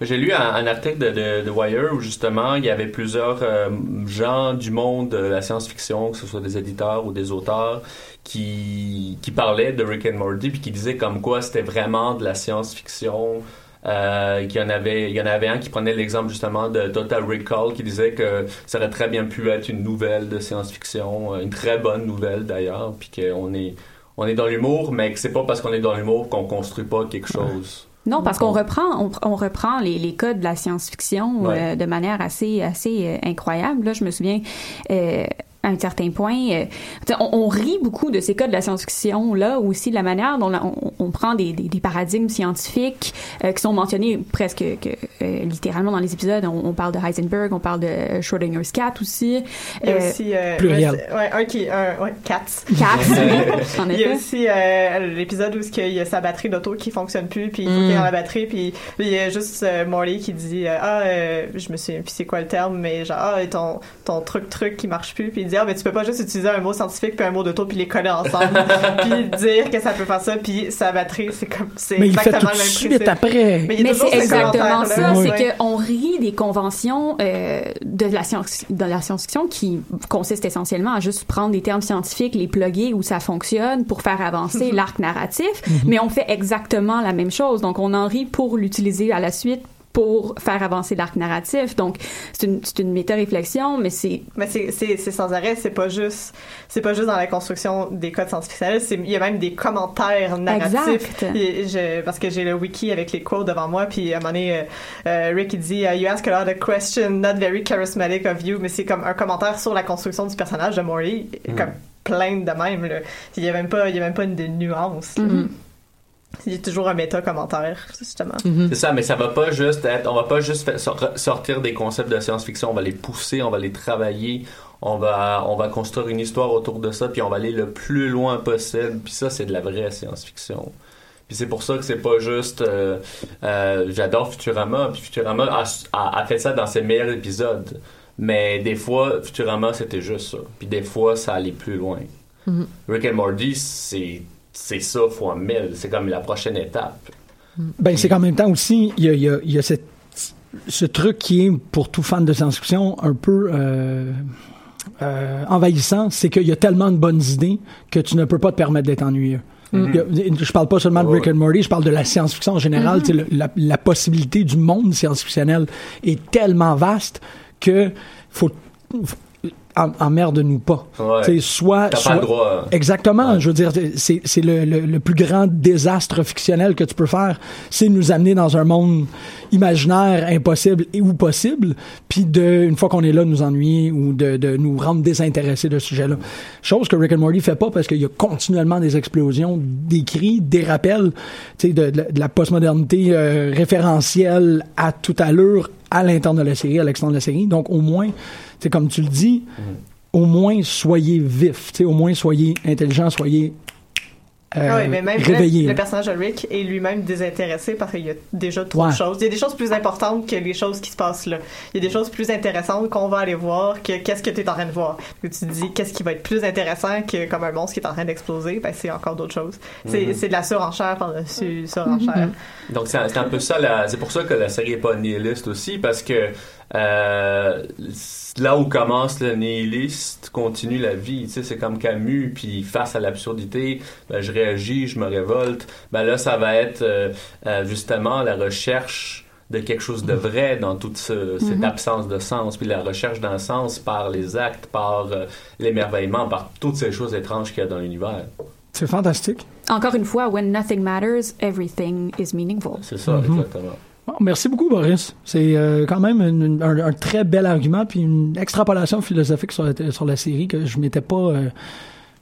J'ai lu un, un article de, de, de Wire où justement il y avait plusieurs euh, gens du monde de la science-fiction, que ce soit des éditeurs ou des auteurs, qui, qui parlaient de Rick and Morty puis qui disaient comme quoi c'était vraiment de la science-fiction. Euh, qu'il y en avait, il y en avait un qui prenait l'exemple justement de Total Recall qui disait que ça aurait très bien pu être une nouvelle de science-fiction, euh, une très bonne nouvelle d'ailleurs, puis qu'on est, on est dans l'humour, mais que c'est pas parce qu'on est dans l'humour qu'on construit pas quelque chose.
Non, parce qu'on reprend, on, on reprend les, les codes de la science-fiction
Ouais.
euh, de manière assez, assez euh, incroyable. Là, je me souviens. euh, à un certain point, euh, tu sais, on, on rit beaucoup de ces codes de la science-fiction là, aussi de la manière dont on, on prend des, des, des paradigmes scientifiques euh, qui sont mentionnés presque que, euh, littéralement dans les épisodes. On, on parle de Heisenberg, on parle de Schrödinger's cat aussi.
Il y a
Euh,
aussi euh,
pluriel.
ouais, un qui un ouais, Cats.
Cats,
Il y a aussi euh, l'épisode où ce qu'il y a sa batterie d'auto qui fonctionne plus puis il faut
Mm.
qu'il y ait la batterie puis puis il y a juste euh, Morley qui dit euh, ah euh, je me souviens plus c'est quoi le terme mais genre ah ton ton truc truc qui marche plus puis ah mais tu peux pas juste utiliser un mot scientifique puis un mot d'auto puis les coller ensemble puis dire que ça peut faire ça puis sa batterie c'est comme c'est
Mais il fait
exactement
tout
le même
suite
principe.
après.
Mais
Mais c'est
ce
exactement ça,
Oui.
c'est qu'on rit des conventions euh, de la science de la science-fiction qui consistent essentiellement à juste prendre des termes scientifiques, les plugger où ça fonctionne pour faire avancer l'arc narratif, mais on fait exactement la même chose. Donc on en rit pour l'utiliser à la suite pour faire avancer l'arc narratif. Donc c'est une c'est une méta-réflexion, mais c'est
Mais c'est, sans arrêt, c'est pas juste, c'est pas juste dans la construction des codes scientifiques. Il y a même des commentaires narratifs.
Exact.
Et je- parce que j'ai le wiki avec les quotes devant moi, puis à un moment donné, euh, euh, Rick il dit uh, You ask a lot of questions, not very charismatic of you, mais c'est comme un commentaire sur la construction du personnage de Morley, comme plein de même. Là. Il y a même pas, il y a même pas une de nuance. là.
Mhm.
Il y a toujours un méta commentaire justement.
C'est ça, mais ça va pas juste être, on va pas juste sortir des concepts de science-fiction, on va les pousser, on va les travailler, on va, on va construire une histoire autour de ça, puis on va aller le plus loin possible, puis ça, c'est de la vraie science-fiction. Puis c'est pour ça que c'est pas juste, euh, euh, j'adore Futurama, puis Futurama a, a- a fait ça dans ses meilleurs épisodes, mais des fois, Futurama, c'était juste ça, puis des fois, ça allait plus loin.
Mhm.
Rick and Morty, c'est, c'est ça fois mille, c'est comme la prochaine étape.
Ben, c'est qu'en même temps aussi, il y a, il y a- il y a cette- ce truc qui est, pour tout fan de science-fiction, un peu euh, euh, envahissant, c'est qu'il y a tellement de bonnes idées que tu ne peux pas te permettre d'être ennuyeux. Il y a- Je parle pas seulement de Rick and Morty, je parle de la science-fiction en général.
Mhm.
Le- la, la possibilité du monde science-fictionnel est tellement vaste que faut, emmerde-nous pas.
Ouais.
Soit,
T'as pas
soit-
le droit.
Exactement. Je veux dire, c'est, c'est le, le, le plus grand désastre fictionnel que tu peux faire, c'est nous amener dans un monde imaginaire, impossible et ou possible, puis de, une fois qu'on est là, nous ennuyer ou de, de nous rendre désintéressés de ce sujet-là. Chose que Rick and Morty fait pas parce qu'il y a continuellement des explosions, des cris, des rappels, tu sais, de, de, la- de la postmodernité euh, référentielle à toute allure à l'intérieur de la série, à l'extérieur de la série. Donc, au moins, c'est comme tu le dis, au moins soyez vif, au moins soyez intelligent, soyez euh,
Ah oui, mais même
réveillé.
le, le personnage de Rick est lui-même désintéressé parce qu'il y a déjà trop
Ouais.
de choses. Il y a des choses plus importantes que les choses qui se passent là. Il y a des choses plus intéressantes qu'on va aller voir que qu'est-ce que tu es en train de voir. Que tu te dis qu'est-ce qui va être plus intéressant que comme un monstre qui est en train d'exploser, ben c'est encore d'autres choses. C'est
Mhm.
c'est de la surenchère par-dessus surenchère.
Donc c'est c'est un peu ça, c'est pour ça que la série est pas nihiliste aussi, parce que euh, là où commence le nihiliste, continue la vie. Tu sais, c'est comme Camus, puis face à l'absurdité, ben, je réagis, je me révolte. Ben là, ça va être euh, euh, justement la recherche de quelque chose de vrai dans toute ce- cette
Mhm.
absence de sens, puis la recherche d'un sens par les actes, par euh, l'émerveillement, par toutes ces choses étranges qu'il y a dans l'univers.
C'est fantastique.
Encore une fois, when nothing matters, everything is meaningful.
C'est ça,
Mhm.
exactement.
Merci beaucoup, Boris. C'est euh, quand même un, très bel argument puis une extrapolation philosophique sur la, série que je m'étais pas euh,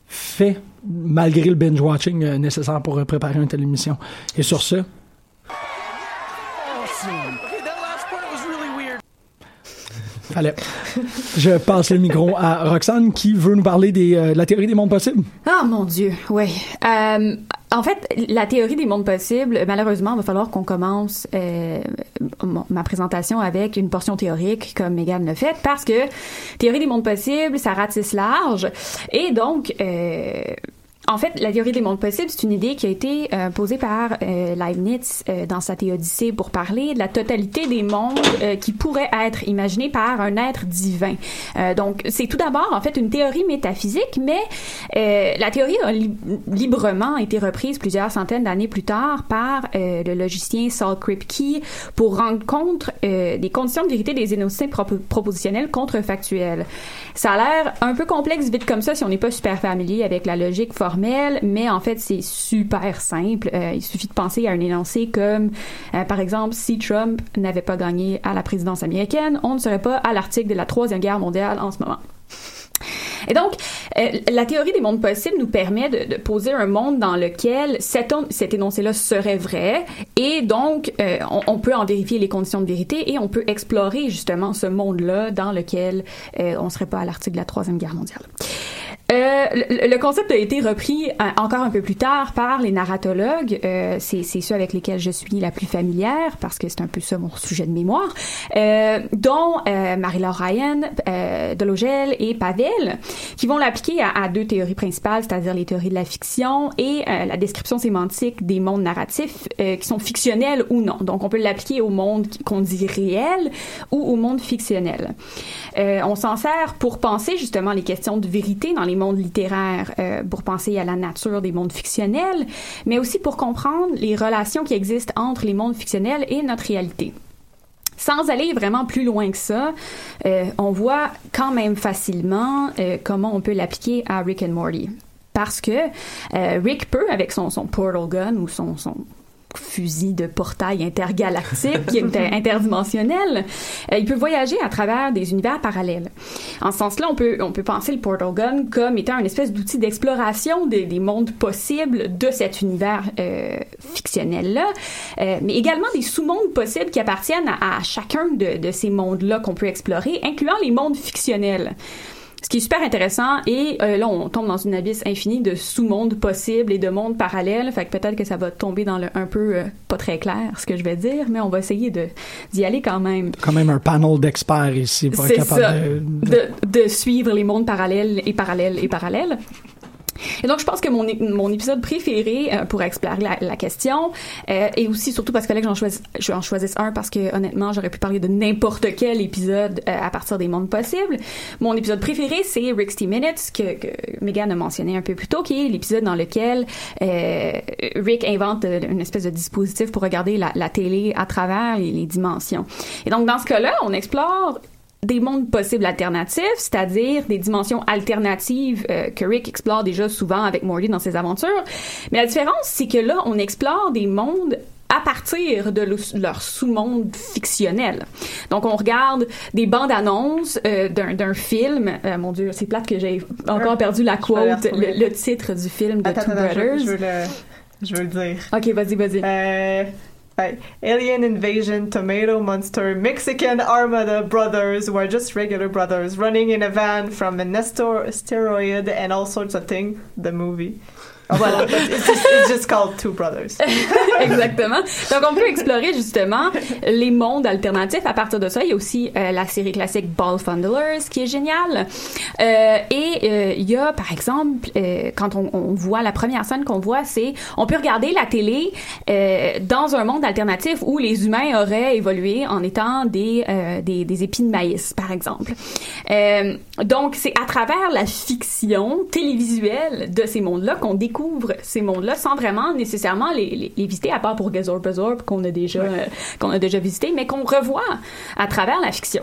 fait malgré le binge-watching euh, nécessaire pour préparer une telle émission. Et sur ce,
Okay, that last part was really weird.
Fallait. Je passe le micro à Roxane qui veut nous parler des, euh, de la théorie des mondes possibles.
Ah mon Dieu, oui. Euh, en fait, la théorie des mondes possibles, malheureusement, il va falloir qu'on commence euh, ma présentation avec une portion théorique, comme Megan l'a fait, parce que théorie des mondes possibles, ça ratisse large. Et donc, en fait, la théorie des mondes possibles, c'est une idée qui a été euh, posée par euh, Leibniz euh, dans sa Théodicée pour parler de la totalité des mondes euh, qui pourraient être imaginés par un être divin. Euh, donc, c'est tout d'abord, en fait, une théorie métaphysique, mais euh, la théorie a li- librement été reprise plusieurs centaines d'années plus tard par le logicien Saul Kripke pour rendre compte des conditions de vérité des énoncés propo- propositionnels contrefactuels. Ça a l'air un peu complexe vite comme ça si on n'est pas super familier avec la logique formelle, mais en fait c'est super simple. Euh, il suffit de penser à un énoncé comme, euh, par exemple, si Trump n'avait pas gagné à la présidence américaine, on ne serait pas à l'article de la troisième guerre mondiale en ce moment. Et donc, euh, la théorie des mondes possibles nous permet de, poser un monde dans lequel cet, on- cet énoncé-là serait vrai, et donc on, peut en vérifier les conditions de vérité et on peut explorer justement ce monde-là dans lequel on serait pas à l'article de la troisième guerre mondiale. Euh, le, concept a été repris euh, encore un peu plus tard par les narratologues. Euh, c'est ceux avec lesquels je suis la plus familière parce que c'est un peu ça mon sujet de mémoire, dont Marie-Laure Ryan, Delogel et Pavel, qui vont l'appliquer à, à deux théories principales, c'est-à-dire les théories de la fiction et la description sémantique des mondes narratifs qui sont fictionnels ou non. Donc on peut l'appliquer au monde qu'on dit réel ou au monde fictionnel. On s'en sert pour penser justement les questions de vérité dans les mondes littéraires, euh, pour penser à la nature des mondes fictionnels, mais aussi pour comprendre les relations qui existent entre les mondes fictionnels et notre réalité. Sans aller vraiment plus loin que ça, euh, on voit quand même facilement euh, comment on peut l'appliquer à Rick and Morty. Parce que euh, Rick peut, avec son, son portal gun ou son, son fusil de portail intergalactique qui est interdimensionnel, euh, il peut voyager à travers des univers parallèles. En ce sens-là, on peut, on peut penser le Portal Gun comme étant une espèce d'outil d'exploration des, des mondes possibles de cet univers euh, fictionnel-là, euh, mais également des sous-mondes possibles qui appartiennent à, à chacun de, de ces mondes-là qu'on peut explorer, incluant les mondes fictionnels. Ce qui est super intéressant et euh, là on tombe dans une abysse infinie de sous-mondes possibles et de mondes parallèles, fait que peut-être que ça va tomber dans le un peu euh, pas très clair ce que je vais dire, mais on va essayer de d'y aller quand même.
Quand même un panel d'experts ici pour être capable
ça,
de,
de, de suivre les mondes parallèles et parallèles et parallèles. Et donc, je pense que mon, mon épisode préféré, euh, pour explorer la, question, euh, et aussi surtout parce que là que j'en choisis, j'en choisisse un parce que honnêtement, j'aurais pu parler de n'importe quel épisode euh, à partir des mondes possibles. Mon épisode préféré, c'est Rick Minutes que, que Megan a mentionné un peu plus tôt, qui est l'épisode dans lequel euh, Rick invente une espèce de dispositif pour regarder la, télé à travers les dimensions. Et donc, dans ce cas-là, on explore des mondes possibles alternatifs, c'est-à-dire des dimensions alternatives euh, que Rick explore déjà souvent avec Morty dans ses aventures. Mais la différence, c'est que là, on explore des mondes à partir de le- leur sous-monde fictionnel. Donc, on regarde des bandes annonces euh, d'un film. Euh, mon Dieu, c'est plate que j'ai encore perdu la quote, le, titre du film de
Attends,
Two
attends, je,
Brothers.
je veux le, je veux le dire.
Ok, vas-y, vas-y.
Alien Invasion, Tomato Monster, Mexican Armada Brothers, who are just regular brothers, running in a van from an astor- asteroid and all sorts of things. The movie. Voilà. it's, just, it's just called Two Brothers.
Exactement. Donc, on peut explorer justement les mondes alternatifs. À partir de ça, il y a aussi euh, la série classique Ball Fondlers qui est géniale. Euh, et euh, il y a, par exemple, euh, quand on, on voit la première scène qu'on voit, c'est on peut regarder la télé euh, dans un monde alternatif où les humains auraient évolué en étant des euh, des, des épis de maïs, par exemple. Euh, donc, c'est à travers la fiction télévisuelle de ces mondes-là qu'on découvre ces mondes-là sans vraiment nécessairement les, les, les visiter, à part pour Gazorb Bazorb qu'on a déjà euh, qu'on a déjà visité, mais qu'on revoit à travers la fiction.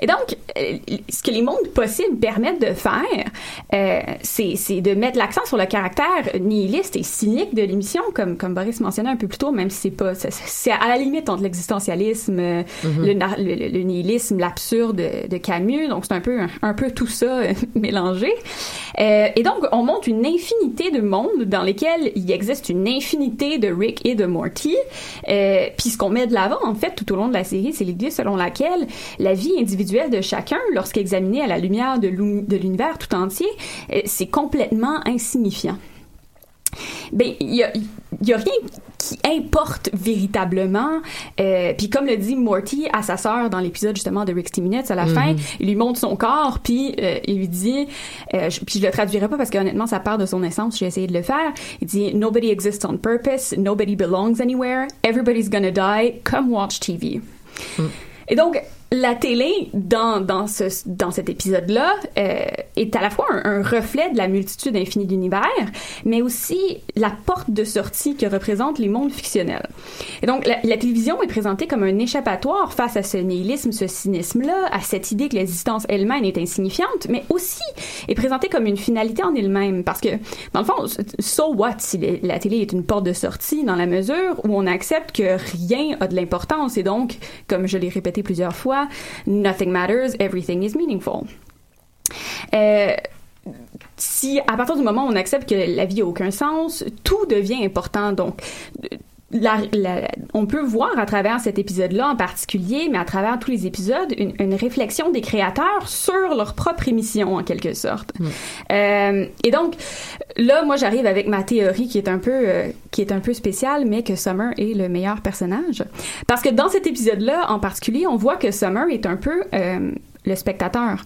Et donc, euh, ce que les mondes possibles permettent de faire, euh, c'est c'est de mettre l'accent sur le caractère nihiliste et cynique de l'émission, comme, comme Boris mentionnait un peu plus tôt, même si c'est pas, c'est- à la limite entre l'existentialisme, euh,
Mhm.
le, nihilisme, l'absurde de, de Camus, donc c'est un peu, un, un peu tout ça euh, mélangé. Euh, et donc, on montre une infinité de mondes dans lesquels il existe une infinité de Rick et de Morty. Euh, Puis ce qu'on met de l'avant, en fait, tout au long de la série, c'est l'idée selon laquelle la vie individuelle de chacun, lorsqu'examinée à la lumière de l'uni- de l'univers tout entier, euh, c'est complètement insignifiant. Ben, il y a, il y a rien qui importe véritablement. Euh, puis comme le dit Morty à sa sœur dans l'épisode justement de Rick Minutes à la
Mhm.
fin, il lui montre son corps, puis euh, il lui dit, euh, je- puis je le traduirai pas parce que honnêtement ça part de son essence, j'ai essayé de le faire. Il dit Nobody exists on purpose, nobody belongs anywhere, everybody's gonna die, come watch TV. Et donc, la télé, dans, dans, ce, dans cet épisode-là, euh, est à la fois un, un reflet de la multitude infinie d'univers, mais aussi la porte de sortie que représentent les mondes fictionnels. Et donc, la, la télévision est présentée comme un échappatoire face à ce nihilisme, ce cynisme-là, à cette idée que l'existence elle-même est insignifiante, mais aussi est présentée comme une finalité en elle-même. Parce que, dans le fond, so what si la télé est une porte de sortie dans la mesure où on accepte que rien a de l'importance et donc, comme je l'ai répété plusieurs fois, nothing matters, everything is meaningful. Euh, si à partir du moment où on accepte que la vie a aucun sens, tout devient important. Donc, la- la- on peut voir à travers cet épisode-là en particulier, mais à travers tous les épisodes, une, une réflexion des créateurs sur leur propre émission en quelque sorte. Euh, et donc, là, moi, j'arrive avec ma théorie qui est un peu, euh, qui est un peu spéciale, mais que Summer est le meilleur personnage, parce que dans cet épisode-là, en particulier, on voit que Summer est un peu euh, le spectateur.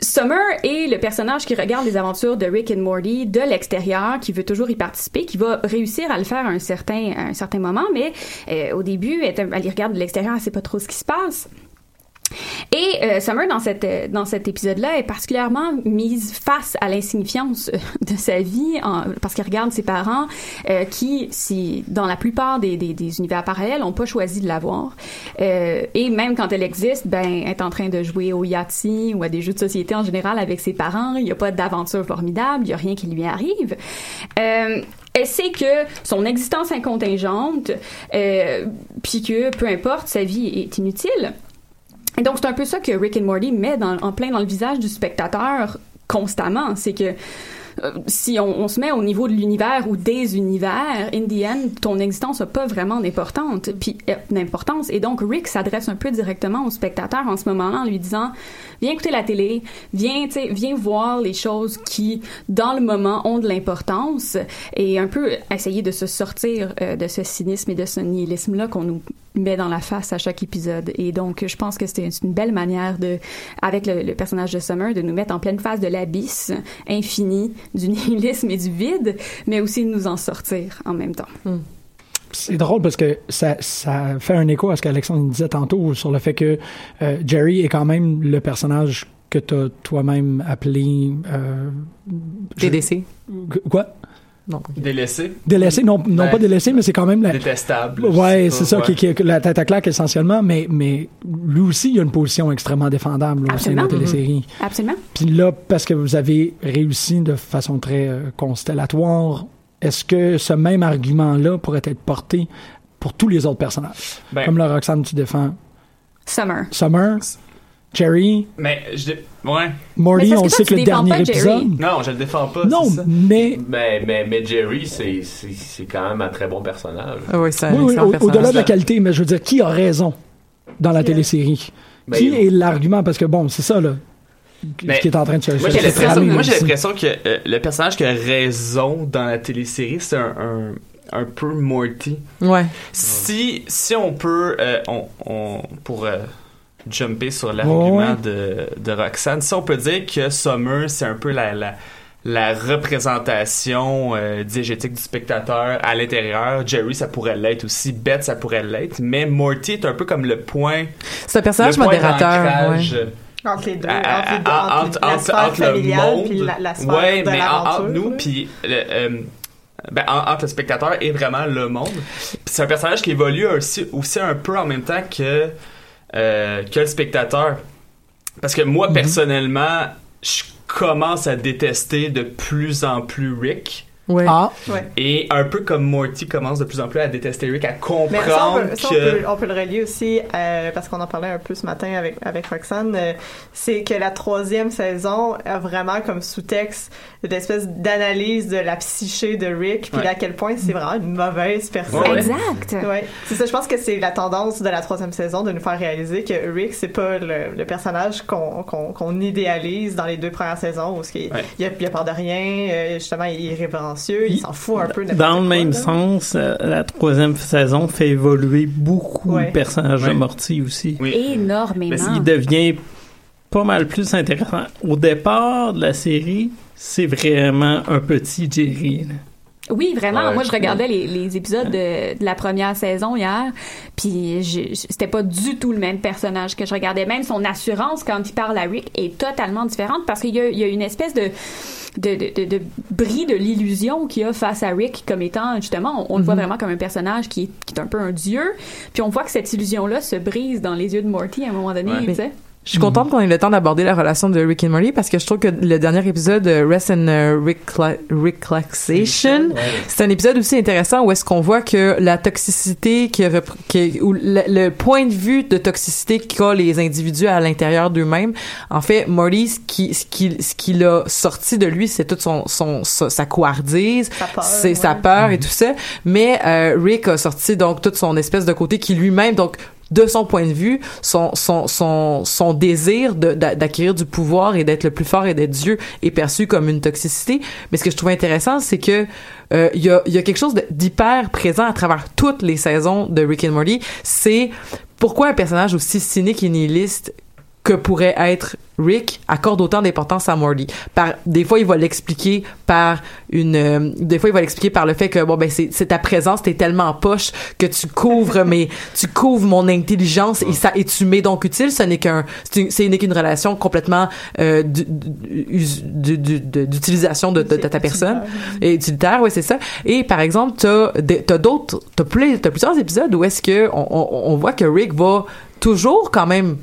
Summer est le personnage qui regarde les aventures de Rick et Morty de l'extérieur, qui veut toujours y participer, qui va réussir à le faire à un certain, un certain moment, mais euh, au début, elle, elle y regarde de l'extérieur, elle sait pas trop ce qui se passe. Et euh, Summer, dans, cette, euh, dans cet épisode-là, est particulièrement mise face à l'insignifiance euh, de sa vie, en- parce qu'elle regarde ses parents euh, qui, si, dans la plupart des, des, des univers parallèles, n'ont pas choisi de l'avoir. Euh, et même quand elle existe, ben, elle est en train de jouer au Yahtzee ou à des jeux de société en général avec ses parents. Il n'y a pas d'aventure formidable, il n'y a rien qui lui arrive. Euh, elle sait que son existence est contingente, euh, puis que peu importe, sa vie est inutile. Et donc, c'est un peu ça que Rick and Morty met dans- en plein dans le visage du spectateur constamment. C'est que si on, on se met au niveau de l'univers ou des univers, in the end, ton existence n'a pas vraiment d'importance. Puis euh, d'importance. Et donc Rick s'adresse un peu directement au spectateur en ce moment-là en lui disant viens écouter la télé, viens, tu viens voir les choses qui, dans le moment, ont de l'importance et un peu essayer de se sortir euh, de ce cynisme et de ce nihilisme-là qu'on nous met dans la face à chaque épisode. Et donc, je pense que c'était une belle manière de, avec le, le personnage de Summer, de nous mettre en pleine face de l'abysse infini du nihilisme et du vide, mais aussi de nous en sortir en même temps.
C'est drôle parce que ça, ça fait un écho à ce qu'Alexandre disait tantôt sur le fait que euh, Jerry est quand même le personnage que tu as toi-même appelé. Euh, je-
TDC.
Quoi?
Non.
Délaissé.
Délaissé, non, non
Ouais.
pas délaissé, mais c'est quand même la.
Détestable.
Ouais, c'est ça,
ouais.
qui, qui est la tête à claque essentiellement, mais, mais lui aussi, il a une position extrêmement défendable au sein de la télésérie.
Absolument.
Puis là, parce que vous avez réussi de façon très euh, constellatoire, est-ce que ce même argument-là pourrait être porté pour tous les autres personnages?
Ben-
Comme le Roxane, tu défends
Summer.
Summer, Jerry,
Mais je ouais.
Morty, on sait que le dernier épisode...
Non, je le défends pas.
Non, mais
Mais, mais, mais Jerry, c'est, c'est, c'est quand même un très bon personnage.
Ah oui, c'est un
oui, au-
personnage.
au-delà de la qualité, mais je veux dire, qui a raison dans la télésérie? Qui est l'argument? Parce que bon, c'est ça, là,
Mais
qui est en train de se
Moi, j'ai l'impression, moi, j'ai l'impression que euh, le personnage qui a raison dans la télésérie, c'est un, un, un peu Morty.
Ouais.
Si, si on peut, euh, on, on, pour euh, jumper sur l'argument
Ouais.
de, de Roxane, si on peut dire que Summer, c'est un peu la, la, la représentation euh, diégétique du spectateur à l'intérieur, Jerry, ça pourrait l'être aussi, Beth, ça pourrait l'être, mais Morty est un peu comme le point.
C'est un personnage modérateur. ouais.
euh,
Entre les deux,
à-
entre, les deux,
à-
entre, la sphère
entre le monde.
puis la, la sphère
ouais,
de
mais entre nous, puis le, euh, ben, en- entre le spectateur et vraiment le monde. Puis c'est un personnage qui évolue aussi, aussi un peu en même temps que, euh, que le spectateur. Parce que moi, personnellement, je commence à détester de plus en plus Rick.
Ouais.
Ah,
Ouais.
Et un peu comme Morty commence de plus en plus à détester Rick, à
Mais ça, on
comprendre
peut, ça, on
que...
peut- on peut le relier aussi, euh, parce qu'on en parlait un peu ce matin avec, avec Roxane, euh, c'est que la troisième saison a vraiment comme sous-texte une espèce d'analyse de la psyché de Rick, puis
Ouais.
à quel point c'est vraiment une mauvaise personne.
Exact.
Ouais, c'est ça. Je pense que c'est la tendance de la troisième saison de nous faire réaliser que Rick, c'est pas le, le personnage qu'on qu'on qu'on idéalise dans les deux premières saisons où ce qui est-
Ouais.
il, a, il a peur de rien, euh, justement, il est irrévérencieux, il s'en fout un peu. de
Dans le même
là.
sens, euh, la troisième saison fait évoluer beaucoup
Ouais.
le personnage
Ouais.
de Morty aussi.
Oui.
Énormément.
Il devient pas mal plus intéressant. Au départ de la série, c'est vraiment un petit Jerry. là.
Oui, vraiment.
Ouais.
Moi, je regardais les, les épisodes de, de la première saison hier, puis c'était pas du tout le même personnage que je regardais. Même son assurance quand il parle à Rick est totalement différente parce qu'il y y a une espèce de de, de, de, bris de l'illusion qu'il y a face à Rick comme étant justement on, on le voit vraiment comme un personnage qui est, qui est un peu un dieu puis on voit que cette illusion là se brise dans les yeux de Morty à un moment donné
Ouais.
tu sais
Je suis contente qu'on ait le temps d'aborder la relation de Rick et Morty parce que je trouve que le dernier épisode, euh, Rest and euh, Reclaxation, c'est un épisode aussi intéressant où est-ce qu'on voit que la toxicité qui, qui ou le, le point de vue de toxicité qu'a les individus à l'intérieur d'eux-mêmes. En fait, Morty, ce qui, ce qui, ce qu'il a sorti de lui, c'est toute son, son, sa, sa couardise,
Sa peur,
c'est
ouais.
sa peur et tout ça. Mais euh, Rick a sorti donc toute son espèce de côté qui lui-même, donc de son point de vue, son son son son désir d'acquérir du pouvoir et d'être le plus fort et d'être Dieu est perçu comme une toxicité. Mais ce que je trouve intéressant, c'est que euh, il y a y a quelque chose d'hyper présent à travers toutes les saisons de Rick and Morty. C'est pourquoi un personnage aussi cynique et nihiliste que pourrait être Rick accorde autant d'importance à Morty. Par des fois il va l'expliquer par une euh, des fois il va l'expliquer par le fait que bon ben c'est ta présence t'es tellement poche que tu couvres mes tu couvres mon intelligence et ça et tu m'es donc utile ce n'est qu'un c'est une- qu'une relation complètement euh, d'utilisation de, de, de ta personne. Et utilitaire ouais c'est ça. Et par exemple t'as t'as d'autres t'as plus t'as plusieurs épisodes où est-ce que on, on, on voit que Rick va toujours quand même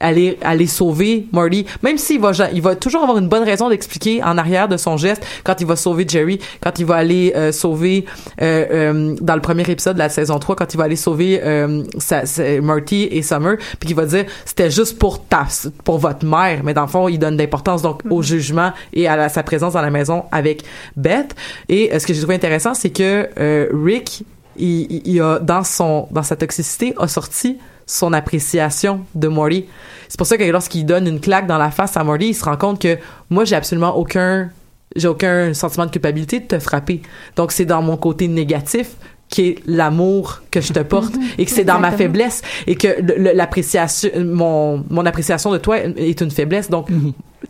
aller aller sauver Marty. Même s'il va il va toujours avoir une bonne raison d'expliquer en arrière de son geste quand il va sauver Jerry quand il va aller euh, sauver euh, euh, dans le premier épisode de la saison 3 quand il va aller sauver euh, sa, sa- Marty et Summer puis qu'il va dire c'était juste pour ta pour votre mère. Mais dans le fond il donne d'importance donc au jugement et à la- sa présence dans la maison avec Beth. Et euh, ce que j'ai trouvé intéressant c'est que euh, Rick il, il- il a dans son dans sa toxicité a sorti son appréciation de Morty. C'est pour ça que lorsqu'il donne une claque dans la face à Morty, il se rend compte que moi j'ai absolument aucun j'ai aucun sentiment de culpabilité de te frapper. Donc c'est dans mon côté négatif qui est l'amour que je te porte et que c'est dans ma faiblesse et que l'appréciation mon mon appréciation de toi est une faiblesse. Donc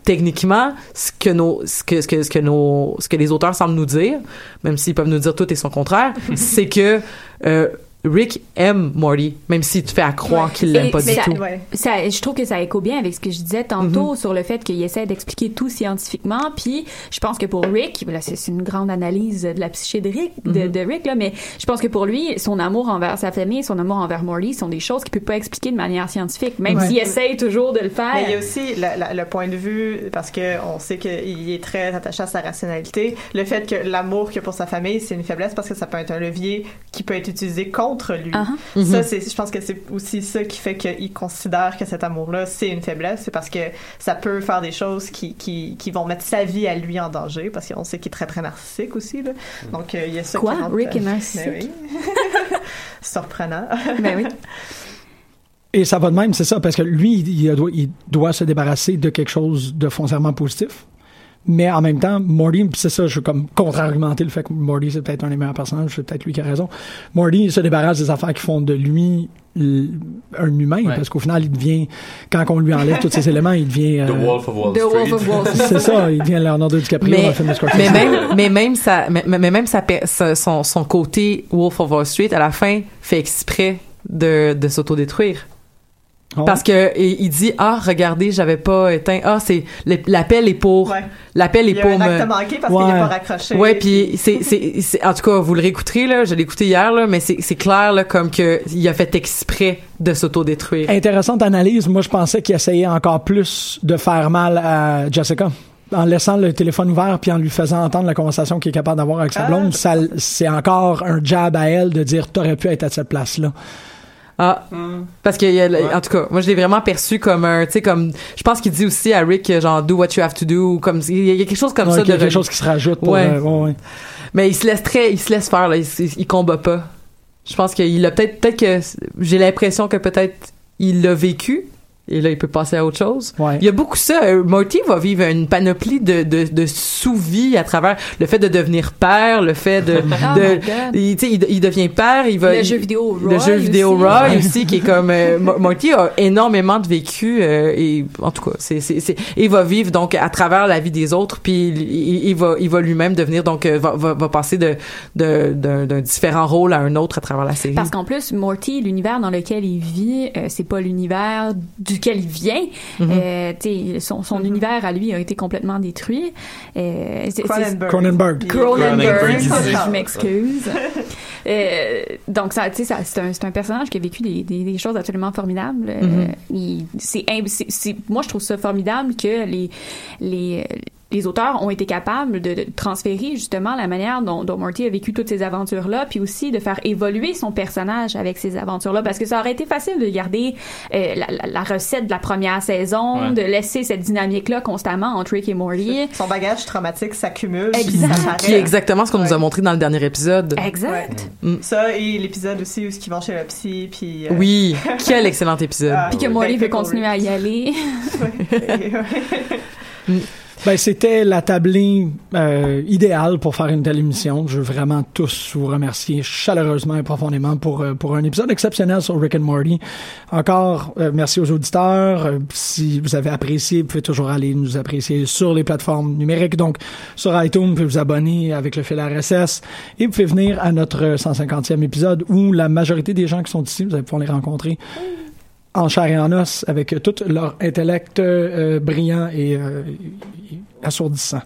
techniquement, ce que nos, ce que, ce que, ce que nos, ce que les auteurs semblent nous dire, même s'ils peuvent nous dire tout et son contraire, c'est que euh, Rick aime Morty, même si tu fais à croire qu'il l'aime pas du
ça-
tout.
ça- je trouve que ça écho bien avec ce que je disais tantôt sur le fait qu'il essaie d'expliquer tout scientifiquement. Puis je pense que pour Rick, là, c'est une grande analyse de la psyché de Rick, de,
Mhm.
de Rick là, mais je pense que pour lui, son amour envers sa famille, son amour envers Morty, sont des choses qu'il peut pas expliquer de manière scientifique, même
Ouais.
s'il essaye toujours de le faire.
Mais il y a aussi la- la- le point de vue, parce que on sait qu'il est très attaché à sa rationalité, le fait que l'amour qu'il a pour sa famille, c'est une faiblesse parce que ça peut être un levier qui peut être utilisé contre lui.
Uh-huh.
Mhm.
Ça, c'est, je pense que c'est aussi ça qui fait qu'il considère que cet amour-là, c'est une faiblesse. C'est parce que ça peut faire des choses qui, qui, qui vont mettre sa vie à lui en danger, parce qu'on sait qu'il est très, très narcissique aussi. Là. Donc, euh, il y a ça
Quoi?
qui rentre-
Rick est
Ben
narcissique?
oui. Surprenant.
Ben oui.
Et ça va de même, c'est ça, parce que lui, il, il doit, il doit se débarrasser de quelque chose de foncièrement positif. Mais en même temps, Morty, c'est ça, je veux comme contre-argumenter le fait que Morty, c'est peut-être un des meilleurs personnages, c'est peut-être lui qui a raison. Morty, il se débarrasse des affaires qui font de lui un humain,
Ouais.
parce qu'au final, il devient, quand on lui enlève tous ces éléments, il devient...
The
euh,
Wolf of Wall
The
Street.
Wolf of Wall Street.
c'est ça, il devient Leonardo DiCaprio dans
Mais,
le film de Scorsese.
mais même, mais même sa, mais, mais même sa- son, son côté Wolf of Wall Street, à la fin, fait exprès de, de s'autodétruire.
Oh.
Parce que et il dit ah regardez j'avais pas éteint ah c'est l'appel est pour
Ouais.
l'appel est
Il y a
pour
un acte
me
manqué parce
Ouais.
qu'il n'est pas raccroché.
Ouais, puis c'est c'est en tout cas vous le réécouterez là, je l'ai écouté hier là, mais c'est c'est clair là comme que il a fait exprès de s'autodétruire.
Intéressante analyse. Moi, je pensais qu'il essayait encore plus de faire mal à Jessica. En laissant le téléphone ouvert puis en lui faisant entendre la conversation qu'il est capable d'avoir avec sa
Ah.
blonde, ça, c'est encore un jab à elle de dire t'aurais pu être à cette place-là.
Ah, parce que il en tout cas, moi je l'ai vraiment perçu comme un, tu sais comme, je pense qu'il dit aussi à Rick genre do what you have to do, ou comme il y a il y a quelque chose comme
Ouais,
ça
qu'il y a
de
quelque chose qui se rajoute pour.
Ouais.
euh, ouais, ouais.
Mais il se laisse très, il se laisse faire là, il, il combat pas. Je pense qu'il a peut-être, peut-être que j'ai l'impression que peut-être il l'a vécu. Et là, il peut passer à autre chose.
Ouais.
Il y a beaucoup ça. Euh, Morty va vivre une panoplie de, de, de sous-vie à travers le fait de devenir père, le fait de...
Oh
de il, tu sais, il, il devient père, il va...
Le
il-
jeu vidéo Roy
Le jeu vidéo
aussi.
Roy
Ouais.
aussi, qui est comme... euh, Mo- Morty a énormément de vécu euh, et en tout cas, c'est, c'est, c'est, il va vivre donc à travers la vie des autres, puis il, va, il va lui-même devenir donc euh, va, va, va passer de, de, d'un, d'un différent rôle à un autre à travers la série.
Parce qu'en plus, Morty, l'univers dans lequel il vit, euh, c'est pas l'univers duquel il vient. Tu sais, son son univers à lui a été complètement détruit. Euh,
Cronenberg.
Cronenberg.
Cronenberg, je m'excuse. Euh, donc ça, tu sais, ça, c'est un, un personnage qui a vécu des, des, des choses absolument formidables. Il- c'est, im- c'est, c'est- moi, je trouve ça formidable que les les les auteurs ont été capables de, de transférer justement la manière dont, dont Morty a vécu toutes ces aventures-là, puis aussi de faire évoluer son personnage avec ces aventures-là, parce que ça aurait été facile de garder euh, la, la- la recette de la première saison,
Ouais.
de laisser cette dynamique-là constamment entre Rick et Morty.
Son bagage traumatique s'accumule.
Exact.
qui est exactement ce qu'on nous a montré dans le dernier épisode.
Exact.
Ça et l'épisode aussi où ils vont chez le psy puis. euh,
Oui, quel excellent épisode.
Ah,
Puis que
oui.
Morty veut continuer à y aller.
Ben, c'était la tablée euh, idéale pour faire une telle émission. Je veux vraiment tous vous remercier chaleureusement et profondément pour, euh, pour un épisode exceptionnel sur Rick and Morty. Encore, euh, merci aux auditeurs. Euh, si vous avez apprécié, vous pouvez toujours aller nous apprécier sur les plateformes numériques. Donc, sur iTunes, vous pouvez vous abonner avec le fil RSS et vous pouvez venir à notre 150e épisode où la majorité des gens qui sont ici, vous allez pouvoir les rencontrer en chair et en os avec tout leur intellect euh, brillant et, euh, assourdissant.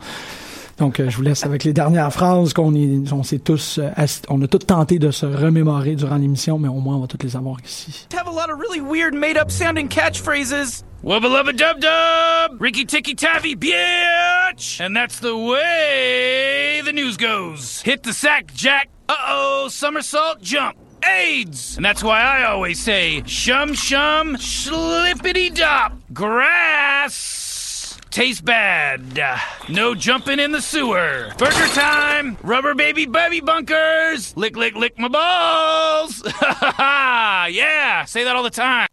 Donc, euh, je vous laisse avec les dernières phrases qu'on on s'est tous, euh, on a tous tenté de se remémorer durant l'émission, mais au moins on va toutes les avoir ici.
have a lot of really weird made up sounding catchphrases. Wubba lubba dub dub! Ricky ticky tavi bitch! And that's the way the news goes. Hit the sack, Jack. Uh oh, somersault jump. AIDS! And that's why I always say shum shum slippity dop. Grass tastes bad. No jumping in the sewer. Burger time! Rubber baby baby bunkers! Lick lick lick my balls! yeah! Say that all the time.